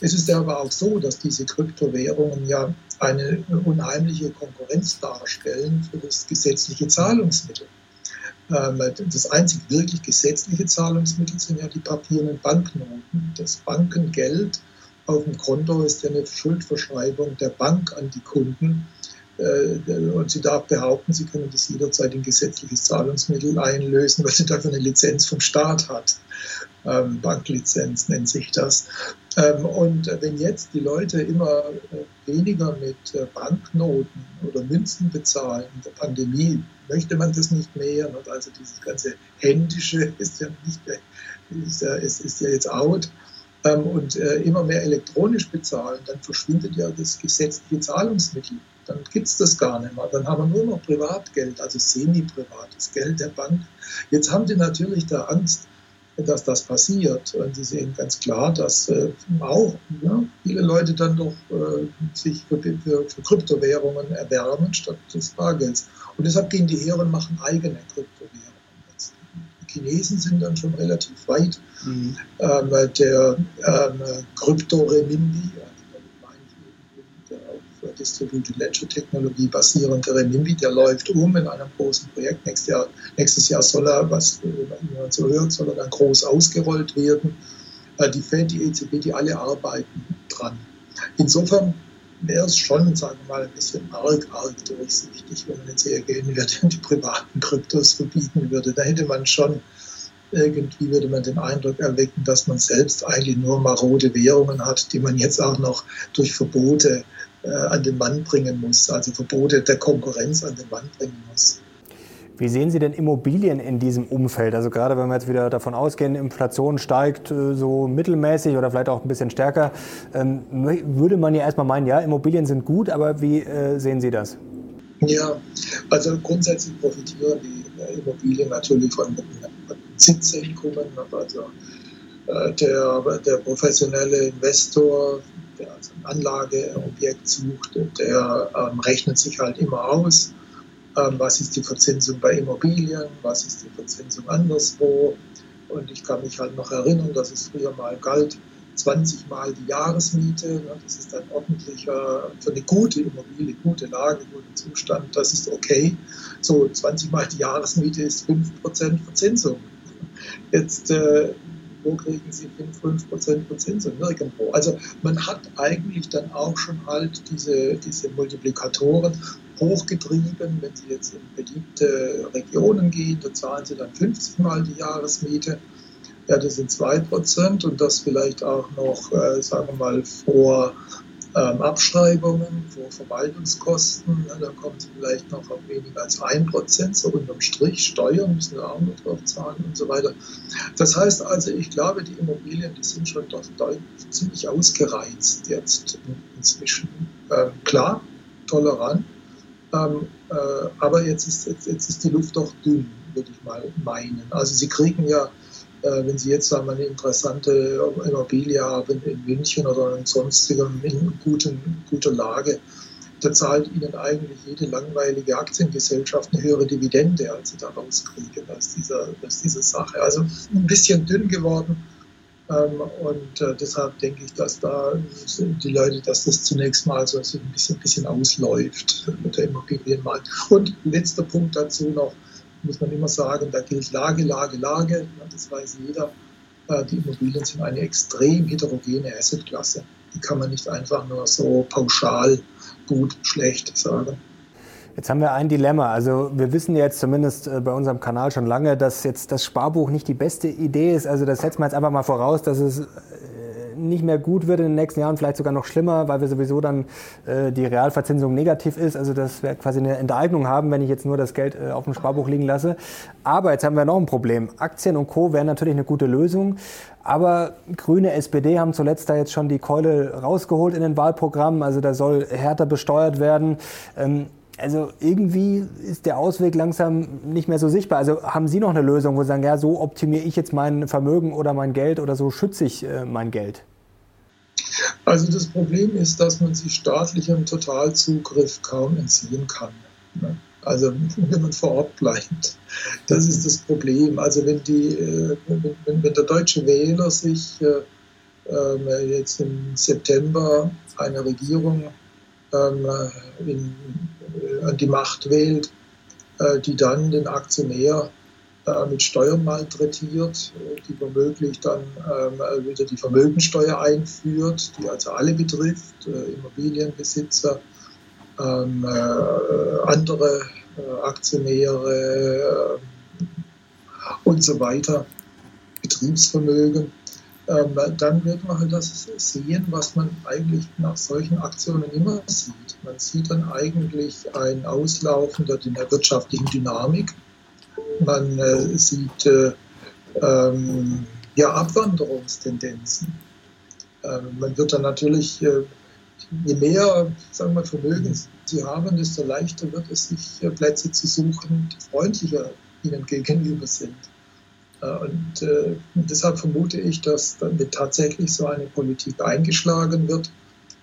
Es ist aber auch so, dass diese Kryptowährungen ja eine unheimliche Konkurrenz darstellen für das gesetzliche Zahlungsmittel. Ähm, das einzig wirklich gesetzliche Zahlungsmittel sind ja die papierenden Banknoten. Das Bankengeld auf dem Konto ist ja eine Schuldverschreibung der Bank an die Kunden äh, und sie darf behaupten, sie können das jederzeit in gesetzliches Zahlungsmittel einlösen, weil sie dafür eine Lizenz vom Staat hat. Ähm, Banklizenz nennt sich das. Ähm, und wenn jetzt die Leute immer äh, weniger mit äh, Banknoten oder Münzen bezahlen in der Pandemie, möchte man das nicht mehr. Und also dieses ganze Händische *laughs* ist ja nicht mehr, ist ja, ist, ist ja jetzt out. Ähm, und immer mehr elektronisch bezahlen, dann verschwindet ja das gesetzliche Zahlungsmittel dann gibt es das gar nicht mehr. Dann haben wir nur noch Privatgeld, also semi-privates Geld der Bank. Jetzt haben die natürlich da Angst, dass das passiert. Und sie sehen ganz klar, dass äh, auch ja, viele Leute dann doch äh, sich für, für, für, Kryptowährungen erwärmen statt des Bargelds. Und deshalb gehen die her und machen eigene Kryptowährungen. Die Chinesen sind dann schon relativ weit. Mhm. Ähm, der ähm, Krypto-Remindi, Distributed Ledger Technologie basierende Renminbi, der läuft um in einem großen Projekt. Nächstes Jahr, nächstes Jahr soll er, was man so hört, soll er dann groß ausgerollt werden. Äh, die Fed, die EZB, die alle arbeiten dran. Insofern wäre es schon, sagen wir mal, ein bisschen arg, arg durchsichtig, wenn man jetzt hergehen würde und die privaten Kryptos verbieten würde. Da hätte man schon irgendwie würde man den Eindruck erwecken, dass man selbst eigentlich nur marode Währungen hat, die man jetzt auch noch durch Verbote äh, an den Mann bringen muss, also Verbote der Konkurrenz an den Mann bringen muss. Wie sehen Sie denn Immobilien in diesem Umfeld? Also gerade wenn wir jetzt wieder davon ausgehen, Inflation steigt äh, so mittelmäßig oder vielleicht auch ein bisschen stärker, ähm, würde man ja erstmal meinen, ja, Immobilien sind gut, aber wie äh, sehen Sie das? Ja, also grundsätzlich profitieren die Immobilien natürlich von Zinseinkommen. Also der, der professionelle Investor, Anlageobjekt sucht, der ähm, rechnet sich halt immer aus ähm, was ist die Verzinsung bei Immobilien, was ist die Verzinsung anderswo. Und ich kann mich halt noch erinnern, dass es früher mal galt, 20 Mal die Jahresmiete. Das ist ein ordentlicher, für eine gute Immobilie, gute Lage, guten Zustand, das ist okay. So 20 Mal die Jahresmiete ist 5% Verzinsung. Jetzt, äh, wo kriegen Sie 5, 5% Verzinsung? Nirgendwo. Also man hat eigentlich dann auch schon halt diese, diese Multiplikatoren hochgetrieben. Wenn Sie jetzt in beliebte Regionen gehen, da zahlen Sie dann 50 Mal die Jahresmiete. Ja, das sind 2% und das vielleicht auch noch, äh, sagen wir mal, vor ähm, Abschreibungen, vor Verwaltungskosten. Ja, da kommen Sie vielleicht noch auf weniger als 1%, so unterm Strich. Steuern müssen wir auch noch drauf zahlen und so weiter. Das heißt also, ich glaube, die Immobilien, die sind schon doch ziemlich ausgereizt jetzt inzwischen. Ähm, klar, tolerant, ähm, äh, aber jetzt ist, jetzt, jetzt, ist die Luft doch dünn, würde ich mal meinen. Also Sie kriegen ja, wenn Sie jetzt einmal eine interessante Immobilie haben in München oder in sonstigem in guten, guter Lage, da zahlt Ihnen eigentlich jede langweilige Aktiengesellschaft eine höhere Dividende, als Sie da rauskriegen aus dieser, aus dieser Sache. Also ein bisschen dünn geworden ähm, und äh, deshalb denke ich, dass da die Leute, dass das zunächst mal so ein bisschen, bisschen ausläuft mit der Immobilienmarkt. Und letzter Punkt dazu noch, muss man immer sagen, da gilt Lage, Lage, Lage. Das weiß jeder. Äh, die Immobilien sind eine extrem heterogene Assetklasse. Die kann man nicht einfach nur so pauschal gut, schlecht sagen. Jetzt haben wir ein Dilemma. Also wir wissen jetzt zumindest äh, bei unserem Kanal schon lange, dass jetzt das Sparbuch nicht die beste Idee ist. Also das setzen wir jetzt einfach mal voraus, dass es äh, nicht mehr gut wird in den nächsten Jahren, vielleicht sogar noch schlimmer, weil wir sowieso dann äh, die Realverzinsung negativ ist. Also dass wir quasi eine Enteignung haben, wenn ich jetzt nur das Geld äh, auf dem Sparbuch liegen lasse. Aber jetzt haben wir noch ein Problem. Aktien und Co. wären natürlich eine gute Lösung. Aber Grüne SPD haben zuletzt da jetzt schon die Keule rausgeholt in den Wahlprogrammen. Also da soll härter besteuert werden. Ähm, also irgendwie ist der Ausweg langsam nicht mehr so sichtbar. Also haben Sie noch eine Lösung, wo Sie sagen, ja, so optimiere ich jetzt mein Vermögen oder mein Geld oder so schütze ich äh, mein Geld? Also das Problem ist, dass man sich staatlichem Totalzugriff kaum entziehen kann. Ne? Also *laughs* wenn man vor Ort bleibt. Das ist das Problem. Also wenn, die, äh, wenn, wenn der deutsche Wähler sich äh, ähm, jetzt im September eine Regierung ähm, in, äh, an die Macht wählt, äh, die dann den Aktionär mit Steuern malträtiert, die womöglich dann ähm, wieder die Vermögensteuer einführt, die also alle betrifft, Immobilienbesitzer, ähm, andere Aktionäre und so weiter, Betriebsvermögen ähm, dann wird man halt das sehen, was man eigentlich nach solchen Aktionen immer sieht. Man sieht dann eigentlich ein Auslaufen der wirtschaftlichen Dynamik. Man äh, sieht äh, ähm, ja, Abwanderungstendenzen. Ähm, man wird dann natürlich, äh, je mehr sagen wir, Vermögen sie haben, desto leichter wird es sich, äh, Plätze zu suchen, die freundlicher ihnen gegenüber sind. Äh, und äh, deshalb vermute ich, dass dann tatsächlich so eine Politik eingeschlagen wird,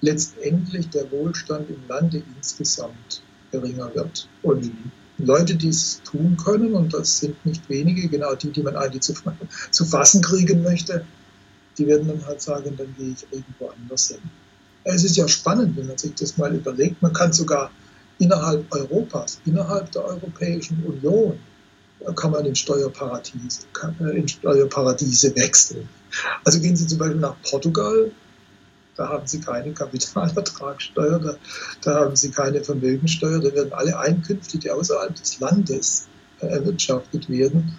letztendlich der Wohlstand im Lande insgesamt geringer wird. Und Leute, die es tun können, und das sind nicht wenige, genau die, die man eigentlich zu, zu fassen kriegen möchte, die werden dann halt sagen, dann gehe ich irgendwo anders hin. Es ist ja spannend, wenn man sich das mal überlegt. Man kann sogar innerhalb Europas, innerhalb der Europäischen Union, kann man in Steuerparadiese, äh, in Steuerparadiese wechseln. Also gehen Sie zum Beispiel nach Portugal, da haben Sie keine Kapitalertragssteuer, da, da haben Sie keine Vermögensteuer, da werden alle Einkünfte, die außerhalb des Landes erwirtschaftet werden,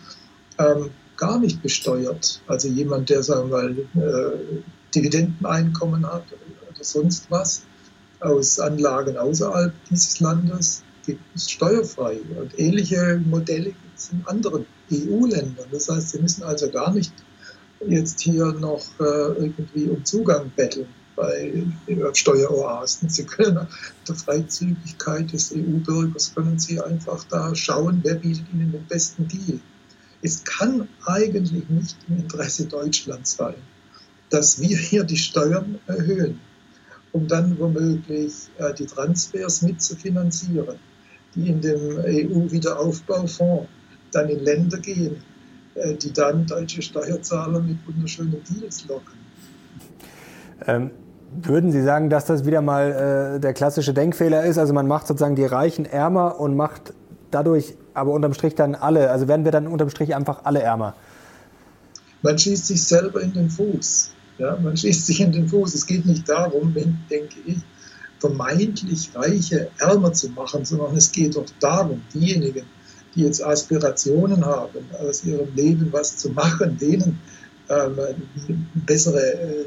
ähm, gar nicht besteuert. Also jemand, der, sagen wir mal, äh, Dividendeneinkommen hat oder sonst was aus Anlagen außerhalb dieses Landes, ist steuerfrei. Und ähnliche Modelle gibt es in anderen EU-Ländern. Das heißt, Sie müssen also gar nicht jetzt hier noch äh, irgendwie um Zugang betteln bei Steueroasen. Sie können der Freizügigkeit des EU-Bürgers können Sie einfach da schauen, wer bietet Ihnen den besten Deal. Es kann eigentlich nicht im Interesse Deutschlands sein, dass wir hier die Steuern erhöhen, um dann womöglich äh, die Transfers mitzufinanzieren, die in dem EU-Wiederaufbaufonds dann in Länder gehen, äh, die dann deutsche Steuerzahler mit wunderschönen Deals locken. Ähm, würden Sie sagen, dass das wieder mal äh, der klassische Denkfehler ist? Also man macht sozusagen die Reichen ärmer und macht dadurch aber unterm Strich dann alle, also werden wir dann unterm Strich einfach alle ärmer? Man schießt sich selber in den Fuß. Ja, man schießt sich in den Fuß. Es geht nicht darum, wenn, denke ich, vermeintlich Reiche ärmer zu machen, sondern es geht doch darum, diejenigen, die jetzt Aspirationen haben, aus ihrem Leben was zu machen, denen ähm, eine bessere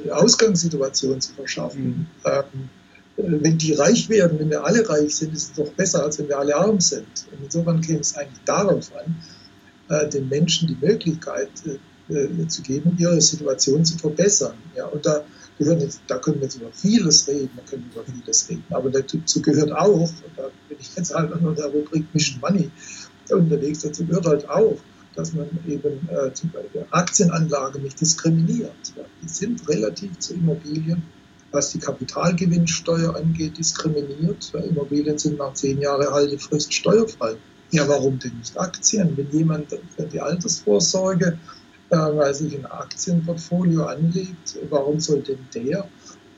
äh, Ausgangssituation zu verschaffen. Mhm. Ähm, wenn die reich werden, wenn wir alle reich sind, ist es doch besser, als wenn wir alle arm sind. Und insofern käme es eigentlich darauf an, äh, den Menschen die Möglichkeit äh, zu geben, ihre Situation zu verbessern. Ja, und da, gehören jetzt, da können wir jetzt über vieles reden, da können wir über vieles reden, aber dazu gehört auch, und da bin ich jetzt halt in der Rubrik Mission Money unterwegs, dazu gehört halt auch, dass man eben äh, zum Beispiel Aktienanlagen nicht diskriminiert. Die sind relativ zu Immobilien, was die Kapitalgewinnsteuer angeht, diskriminiert. Weil Immobilien sind nach zehn Jahren Haltefrist steuerfrei. Ja, warum denn nicht Aktien? Wenn jemand für die Altersvorsorge äh, weil sich ein Aktienportfolio anlegt, warum soll denn der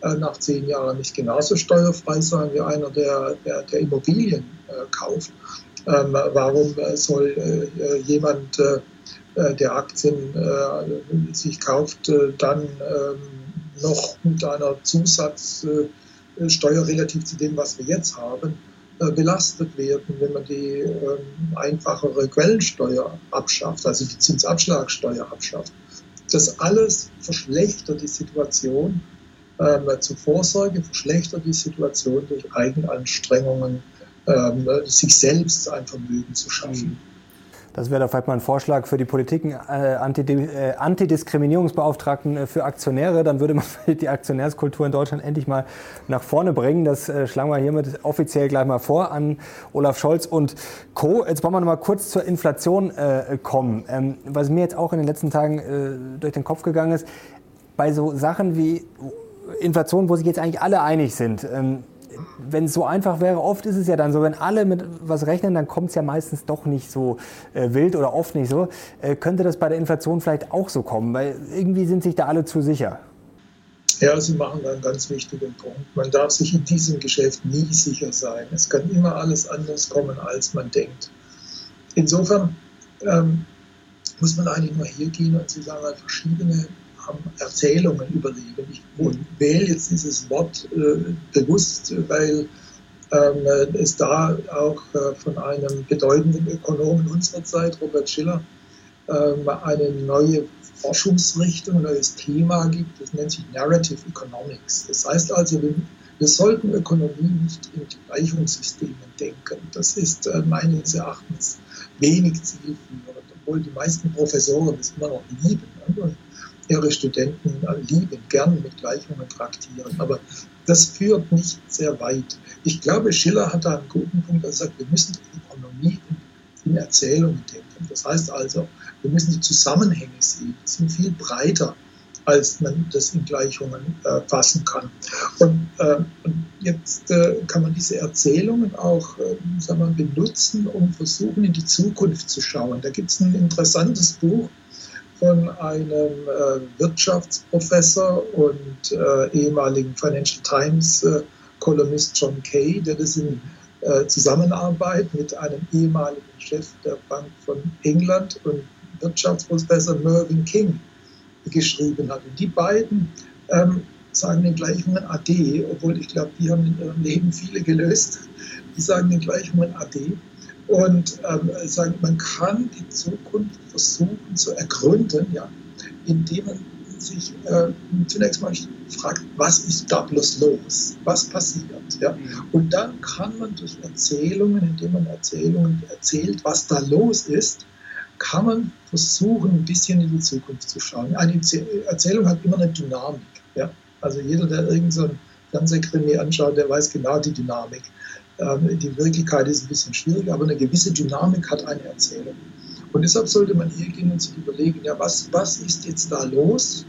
äh, nach zehn Jahren nicht genauso steuerfrei sein wie einer, der, der, der Immobilien äh, kauft? Ähm, warum soll äh, jemand, äh, der Aktien äh, sich kauft, dann ähm, noch mit einer Zusatzsteuer relativ zu dem, was wir jetzt haben, belastet werden, wenn man die ähm, einfachere Quellensteuer abschafft, also die Zinsabschlagssteuer abschafft. Das alles verschlechtert die Situation ähm, zur Vorsorge, verschlechtert die Situation durch Eigenanstrengungen ähm, sich selbst ein Vermögen zu schaffen. Das wäre da vielleicht mal ein Vorschlag für die Politiken, äh, äh, Antidiskriminierungsbeauftragten äh, für Aktionäre. Dann würde man *laughs* die Aktionärskultur in Deutschland endlich mal nach vorne bringen. Das äh, schlagen wir hiermit offiziell gleich mal vor an Olaf Scholz und Co. Jetzt wollen wir noch mal kurz zur Inflation äh, kommen. Ähm, was mir jetzt auch in den letzten Tagen äh, durch den Kopf gegangen ist, bei so Sachen wie Inflation, wo sich jetzt eigentlich alle einig sind. Ähm, wenn es so einfach wäre, oft ist es ja dann so, wenn alle mit was rechnen, dann kommt es ja meistens doch nicht so äh, wild oder oft nicht so. Äh, könnte das bei der Inflation vielleicht auch so kommen? Weil irgendwie sind sich da alle zu sicher. Ja, Sie machen da einen ganz wichtigen Punkt. Man darf sich in diesem Geschäft nie sicher sein. Es kann immer alles anders kommen, als man denkt. Insofern ähm, muss man eigentlich nur hier gehen und Sie sagen, halt verschiedene Erzählungen überlegen. Ich wähle jetzt dieses Wort äh, bewusst, weil ähm, es da auch äh, von einem bedeutenden Ökonomen unserer Zeit, Robert Schiller, ähm, eine neue Forschungsrichtung, ein neues Thema gibt. Das nennt sich Narrative Economics. Das heißt also, wir, wir sollten Ökonomie nicht in Gleichungssystemen denken. Das ist äh, meines Erachtens wenig zielführend, obwohl die meisten Professoren das immer noch lieben. Und ihre Studenten lieben, gern mit Gleichungen traktieren. Aber das führt nicht sehr weit. Ich glaube, Schiller hat da einen guten Punkt, er sagt, wir müssen die Ökonomie in, Erzählungen denken. Das heißt also, wir müssen die Zusammenhänge sehen, die sind viel breiter als man das in Gleichungen äh, fassen kann. Und, äh, und jetzt äh, kann man diese Erzählungen auch äh, sagen wir, benutzen, um versuchen, in die Zukunft zu schauen. Da gibt es ein interessantes Buch von einem äh, Wirtschaftsprofessor und äh, ehemaligen Financial Times äh, Kolumnist John Kay, der das in äh, Zusammenarbeit mit einem ehemaligen Chef der Bank von England und Wirtschaftsprofessor Mervyn King geschrieben hat. Und die beiden ähm, sagen den Gleichungen AD, obwohl ich glaube, die haben in ihrem Leben viele gelöst. Die sagen den Gleichungen AD und ähm, sagen, man kann die Zukunft versuchen zu ergründen, ja, indem man sich äh, zunächst mal fragt, was ist da bloß los? Was passiert? Ja? Mhm. Und dann kann man durch Erzählungen, indem man Erzählungen erzählt, was da los ist, kann man versuchen, ein bisschen in die Zukunft zu schauen. Eine Erzählung hat immer eine Dynamik. Ja? Also jeder, der irgendein so Fernsehkrimi anschaut, der weiß genau die Dynamik. Ähm, die Wirklichkeit ist ein bisschen schwierig, aber eine gewisse Dynamik hat eine Erzählung. Und deshalb sollte man hier gehen und sich überlegen, ja, was, was ist jetzt da los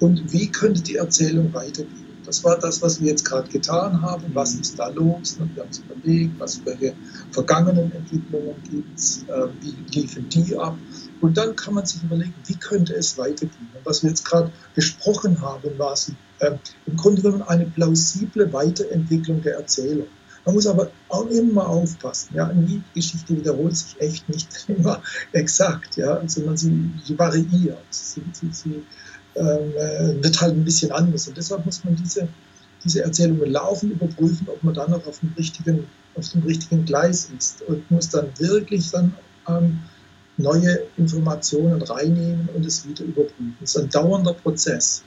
und wie könnte die Erzählung weitergehen? Das war das, was wir jetzt gerade getan haben. Was ist da los? Und wir haben uns überlegt, was für vergangenen Entwicklungen gibt es, äh, wie liefen die ab? Und dann kann man sich überlegen, wie könnte es weitergehen? Und was wir jetzt gerade besprochen haben, war äh, im Grunde genommen eine plausible Weiterentwicklung der Erzählung. Man muss aber auch immer aufpassen. Ja, die Geschichte wiederholt sich echt nicht *laughs* immer exakt, ja, sondern sie, sie variiert. Sie, sie, sie ähm, äh, wird halt ein bisschen anders. Und deshalb muss man diese, diese Erzählungen laufen, überprüfen, ob man dann noch auf dem richtigen, auf dem richtigen Gleis ist und muss dann wirklich dann ähm, neue Informationen reinnehmen und es wieder überprüfen. Das ist ein dauernder Prozess.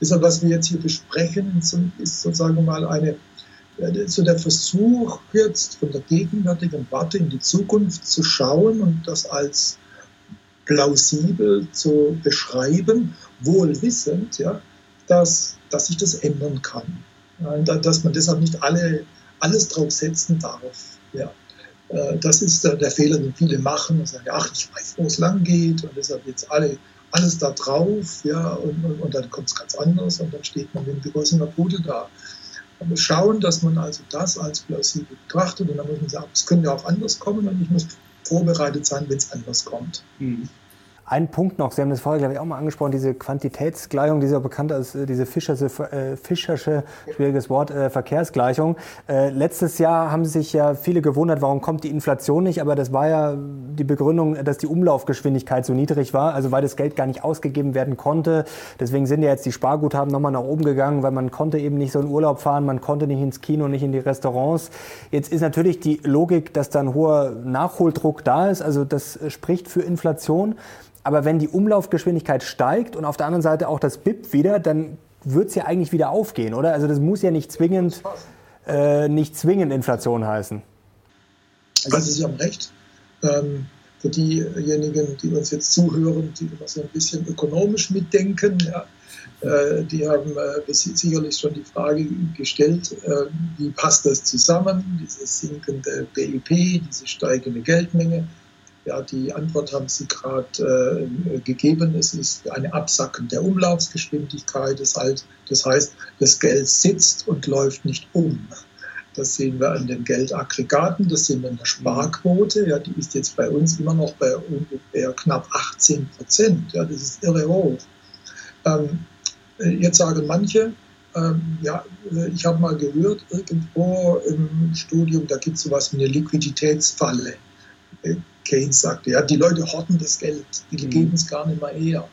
Deshalb, was wir jetzt hier besprechen, ist sozusagen mal eine so der Versuch jetzt von der gegenwärtigen Warte in die Zukunft zu schauen und das als plausibel zu beschreiben, wohl wissend, ja, dass, dass sich das ändern kann. dass man deshalb nicht alle, alles drauf setzen darf. Ja. Äh, das ist der, Fehler, den viele machen und sagen, ach, ich weiß, wo es lang geht und deshalb jetzt alle, alles da drauf, ja, und, und, und dann kommt es ganz anders und dann steht man wie ein gegossener Pudel da. Man muss schauen, dass man also das als plausibel betrachtet und dann muss man sagen, es könnte auch anders kommen und ich muss vorbereitet sein, wenn es anders kommt. Mhm. Ein Punkt noch, Sie haben das vorher, glaube ich, auch mal angesprochen, diese Quantitätsgleichung, die ist ja bekannt als diese Fischersche, äh, Fischersche schwieriges Wort, äh, Verkehrsgleichung. Äh, letztes Jahr haben sich ja viele gewundert, warum kommt die Inflation nicht, aber das war ja die Begründung, dass die Umlaufgeschwindigkeit so niedrig war, also weil das Geld gar nicht ausgegeben werden konnte. Deswegen sind ja jetzt die Sparguthaben nochmal nach oben gegangen, weil man konnte eben nicht so in Urlaub fahren, man konnte nicht ins Kino, nicht in die Restaurants. Jetzt ist natürlich die Logik, dass da ein hoher Nachholdruck da ist, also das spricht für Inflation. Aber wenn die Umlaufgeschwindigkeit steigt und auf der anderen Seite auch das BIP wieder, dann wird es ja eigentlich wieder aufgehen, oder? Also das muss ja nicht zwingend, äh, nicht zwingend Inflation heißen. Also Sie haben recht. Ähm, für diejenigen, die uns jetzt zuhören, die immer so ein bisschen ökonomisch mitdenken, ja, äh, die haben äh, sicherlich schon die Frage gestellt, äh, wie passt das zusammen, dieses sinkende BIP, diese steigende Geldmenge ja, die Antwort haben Sie gerade äh, gegeben. Es ist eine Absacken der Umlaufsgeschwindigkeit. Das heißt, das heißt, das Geld sitzt und läuft nicht um. Das sehen wir an den Geldaggregaten, das sehen wir in der Sparquote. Ja, die ist jetzt bei uns immer noch bei ungefähr knapp 18 Prozent. Ja, das ist irre hoch. Ähm, jetzt sagen manche, ähm, ja, ich habe mal gehört, irgendwo im Studium, da gibt es sowas wie eine Liquiditätsfalle. Keynes sagte, ja, die Leute horten das Geld, die mhm. geben es gar nicht mehr her.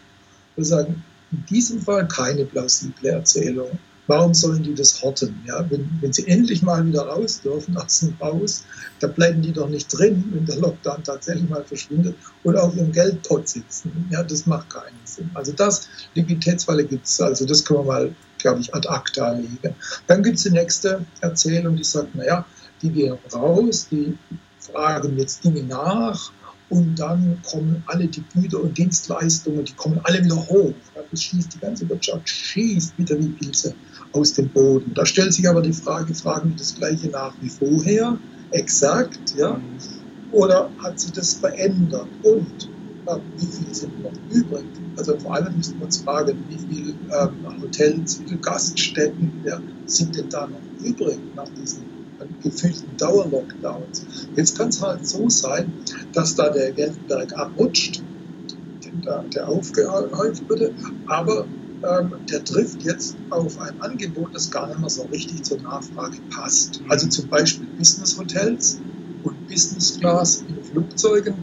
Wir sagen, in diesem Fall keine plausible Erzählung. Warum sollen die das horten? Ja, wenn, wenn sie endlich mal wieder raus dürfen aus dem Haus, da bleiben die doch nicht drin, wenn der Lockdown tatsächlich mal verschwindet und auf ihrem Geldpot sitzen. Ja, das macht keinen Sinn. Also das, Liquiditätsfalle gibt es, also das können wir mal, glaube ich, ad acta legen. Dann gibt es die nächste Erzählung, die sagt, naja, die gehen raus, die fragen jetzt Dinge nach und dann kommen alle die Güter und Dienstleistungen, die kommen alle wieder hoch. Das schießt die ganze Wirtschaft, schießt wieder wie Pilze aus dem Boden. Da stellt sich aber die Frage, fragen wir das Gleiche nach wie vorher, exakt, ja? Oder hat sich das verändert? Und äh, wie viel sind noch übrig? Also vor allem müssen wir uns fragen, wie viele ähm, Hotels, wie viele Gaststätten ja, sind denn da noch übrig nach diesen gefühlten Dauerlockdowns. Jetzt kann es halt so sein, dass da der Geltenberg abrutscht, der, der aufgehäuft wurde. Aber ähm, der trifft jetzt auf ein Angebot, das gar nicht mehr so richtig zur Nachfrage passt. Also zum Beispiel Business Hotels und Business Class in Flugzeugen.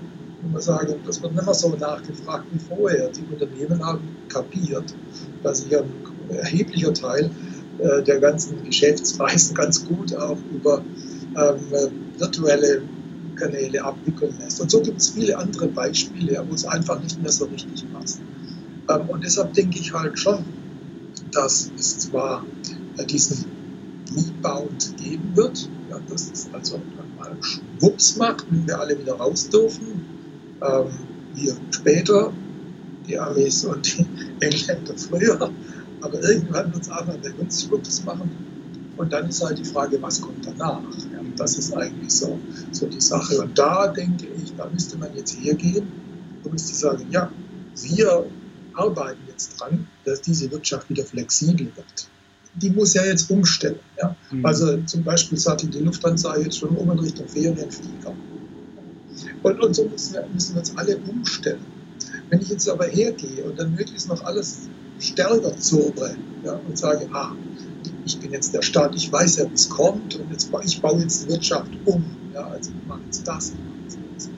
Und man sagen, das wird nicht mehr so nachgefragt wie vorher. Die Unternehmen haben kapiert, dass sich ein erheblicher Teil äh, der ganzen Geschäftsreisen ganz gut auch über ähm, virtuelle Kanäle abwickeln lässt. Und so gibt es viele andere Beispiele, wo es einfach nicht mehr so richtig passt. Ähm, und deshalb denke ich halt schon, dass es zwar äh, diesen Rebound geben wird, ja, dass es also mal Schwupps macht, wenn wir alle wieder raus dürfen. Ähm, wir später, die Amis und die Engländer früher. Aber irgendwann wird es auch mal bei uns Schwupps machen. Und dann ist halt die Frage, was kommt danach? Ja, das ist eigentlich so, so die Sache. Und da denke ich, da müsste man jetzt hergehen und müsste sagen, ja, wir arbeiten jetzt dran, dass diese Wirtschaft wieder flexibel wird. Die muss ja jetzt umstellen. Ja? Mhm. Also zum Beispiel sagt die Lufthansa jetzt schon um in Richtung Ferienflieger. Und, und so müssen wir, müssen wir uns alle umstellen. Wenn ich jetzt aber hergehe und dann möglichst noch alles stärker zurre ja, und sage, ah, ich bin jetzt der Staat, ich weiß ja, wie es kommt und jetzt, ich baue jetzt die Wirtschaft um, ja, also ich mache jetzt das, ich mache jetzt das,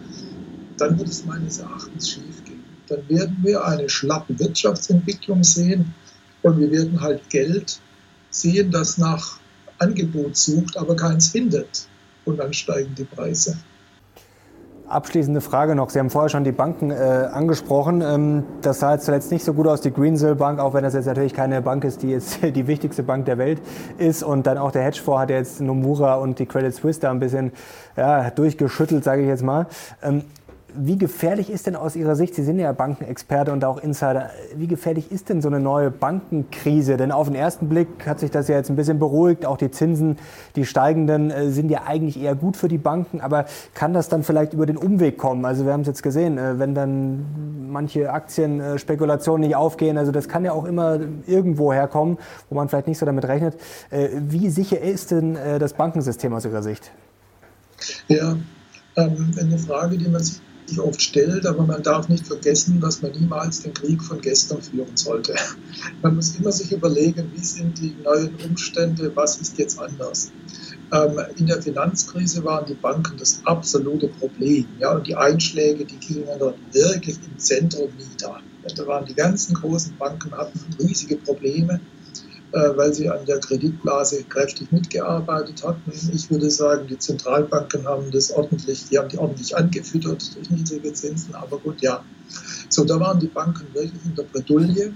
dann wird es meines Erachtens schief gehen. Dann werden wir eine schlappe Wirtschaftsentwicklung sehen und wir werden halt Geld sehen, das nach Angebot sucht, aber keins findet. Und dann steigen die Preise. Abschließende Frage noch. Sie haben vorher schon die Banken äh, angesprochen. Ähm, das sah jetzt zuletzt nicht so gut aus, die Greensill Bank, auch wenn das jetzt natürlich keine Bank ist, die jetzt *laughs* die wichtigste Bank der Welt ist. Und dann auch der Hedgefonds hat jetzt Nomura und die Credit Suisse da ein bisschen ja, durchgeschüttelt, sage ich jetzt mal. Ähm, wie gefährlich ist denn aus Ihrer Sicht, Sie sind ja Bankenexperte und auch Insider, wie gefährlich ist denn so eine neue Bankenkrise? Denn auf den ersten Blick hat sich das ja jetzt ein bisschen beruhigt. Auch die Zinsen, die steigenden, äh, sind ja eigentlich eher gut für die Banken. Aber kann das dann vielleicht über den Umweg kommen? Also wir haben es jetzt gesehen, äh, wenn dann manche Aktienspekulationen nicht aufgehen, also das kann ja auch immer irgendwo herkommen, wo man vielleicht nicht so damit rechnet. Äh, wie sicher ist denn das Bankensystem aus Ihrer Sicht? Ja, ähm, eine Frage, die man sich sich oft stellt, aber man darf nicht vergessen, dass man niemals den Krieg von gestern führen sollte. *laughs* Man muss immer sich überlegen, wie sind die neuen Umstände, was ist jetzt anders. Ähm, in der Finanzkrise waren die Banken das absolute Problem. Ja, und die Einschläge, die gingen dort wirklich im Zentrum nieder. Da waren die ganzen großen Banken, hatten riesige Probleme. Äh, weil sie an der Kreditblase kräftig mitgearbeitet hatten. Ich würde sagen, die Zentralbanken haben das ordentlich, die haben die ordentlich angefüttert durch niedrige Zinsen, aber gut, ja. So, da waren die Banken wirklich in der Bredouille.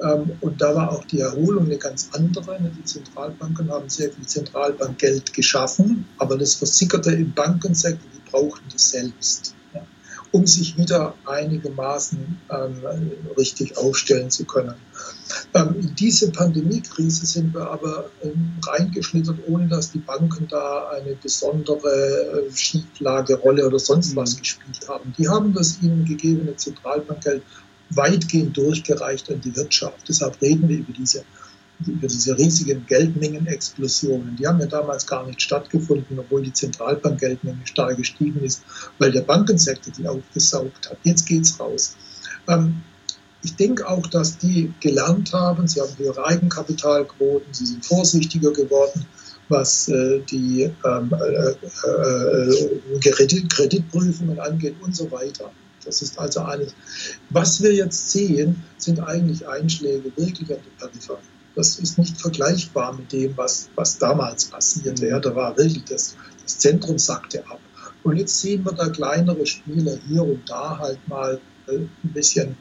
Ähm, und da war auch die Erholung eine ganz andere. Die Zentralbanken haben sehr viel Zentralbankgeld geschaffen, aber das versickerte im Bankensektor, die brauchten das selbst um sich wieder einigermaßen ähm, richtig aufstellen zu können. Ähm, in diese Pandemiekrise sind wir aber ähm, reingeschlittert, ohne dass die Banken da eine besondere äh, Schieflagerolle oder sonst was mhm. gespielt haben. Die haben das ihnen gegebene Zentralbankgeld weitgehend durchgereicht an die Wirtschaft. Deshalb reden wir über diese diese riesigen Geldmengenexplosionen, die haben ja damals gar nicht stattgefunden, obwohl die Zentralbankgeldmenge stark gestiegen ist, weil der Bankensektor die aufgesaugt hat. Jetzt geht's raus. Ähm, ich denke auch, dass die gelernt haben, sie haben höhere Eigenkapitalquoten, sie sind vorsichtiger geworden, was äh, die ähm, äh, äh, Kredit, Kreditprüfungen angeht und so weiter. Das ist also alles. Was wir jetzt sehen, sind eigentlich Einschläge wirklich an die Peripherie das ist nicht vergleichbar mit dem, was, was damals passierte. Ja, da war wirklich das, das Zentrum sackte ab. Und jetzt sehen wir da kleinere Spieler hier und da halt mal äh, ein bisschen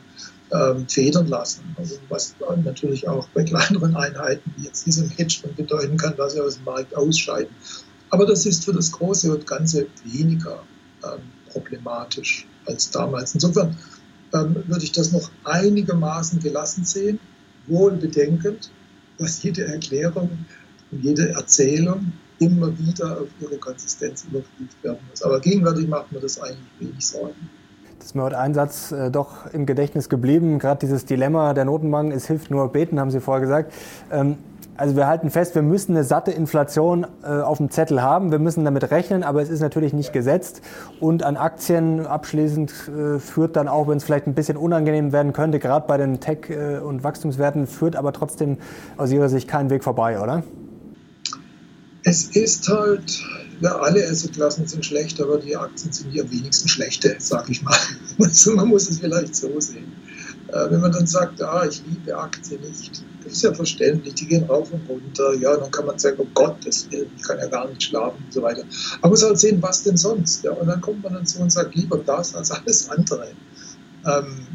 ähm, federn lassen. Also was natürlich auch bei kleineren Einheiten wie jetzt diesem Hedgefonds bedeuten kann, dass sie aus dem Markt ausscheiden. Aber das ist für das Große und Ganze weniger ähm, problematisch als damals. Insofern ähm, würde ich das noch einigermaßen gelassen sehen, wohl bedenkend, dass jede Erklärung und jede Erzählung immer wieder auf ihre Konsistenz überprüft werden muss. Aber gegenwärtig macht man das eigentlich wenig Sorgen. Das ist mir heute ein Satz äh, doch im Gedächtnis geblieben. Gerade dieses Dilemma der Notenbank, es hilft nur beten, haben Sie vorher gesagt. Ähm, Also wir halten fest, wir müssen eine satte Inflation äh, auf dem Zettel haben. Wir müssen damit rechnen, aber es ist natürlich nicht gesetzt. Und an Aktien abschließend äh, führt dann auch, wenn es vielleicht ein bisschen unangenehm werden könnte, gerade bei den Tech- äh, und Wachstumswerten, führt aber trotzdem aus Ihrer Sicht kein Weg vorbei, oder? Es ist halt, ja, alle Assetklassen sind schlecht, aber die Aktien sind die am wenigsten schlechte, sage ich mal. *laughs* Also man muss es vielleicht so sehen. Äh, wenn man dann sagt, ah, ich liebe Aktien nicht, ist ja verständlich, die gehen rauf und runter, ja, dann kann man sagen, oh Gott, das, ich kann ja gar nicht schlafen und so weiter. Aber man muss halt sehen, was denn sonst. Ja? Und dann kommt man dann zu und sagt, lieber das als alles andere. Ähm,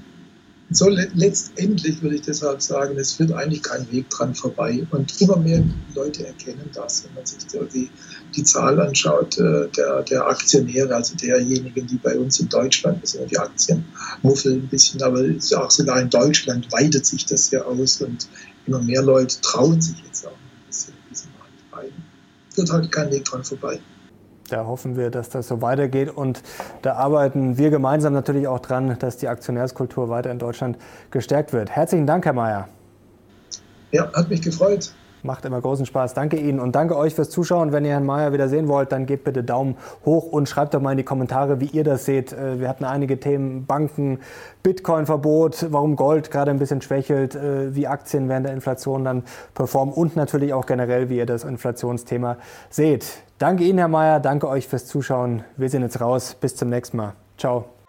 so letztendlich würde ich deshalb sagen, es führt eigentlich kein Weg dran vorbei. Und immer mehr Leute erkennen das, wenn man sich die, die Zahl anschaut äh, der, der Aktionäre, also derjenigen, die bei uns in Deutschland, das sind ja die Aktienmuffel ein bisschen, aber auch sogar in Deutschland weitet sich das ja aus und immer mehr Leute trauen sich jetzt auch ein bisschen in diesen Markt rein. Führt halt kein Weg dran vorbei. Da hoffen wir, dass das so weitergeht und da arbeiten wir gemeinsam natürlich auch dran, dass die Aktionärskultur weiter in Deutschland gestärkt wird. Herzlichen Dank, Herr Mayer. Ja, hat mich gefreut. Macht immer großen Spaß. Danke Ihnen und danke euch fürs Zuschauen. Wenn ihr Herrn Mayer wieder sehen wollt, dann gebt bitte Daumen hoch und schreibt doch mal in die Kommentare, wie ihr das seht. Äh, wir hatten einige Themen, Banken, Bitcoin-Verbot, warum Gold gerade ein bisschen schwächelt, äh, wie Aktien während der Inflation dann performen und natürlich auch generell, wie ihr das Inflationsthema seht. Danke Ihnen, Herr Mayer. Danke euch fürs Zuschauen. Wir sind jetzt raus. Bis zum nächsten Mal. Ciao.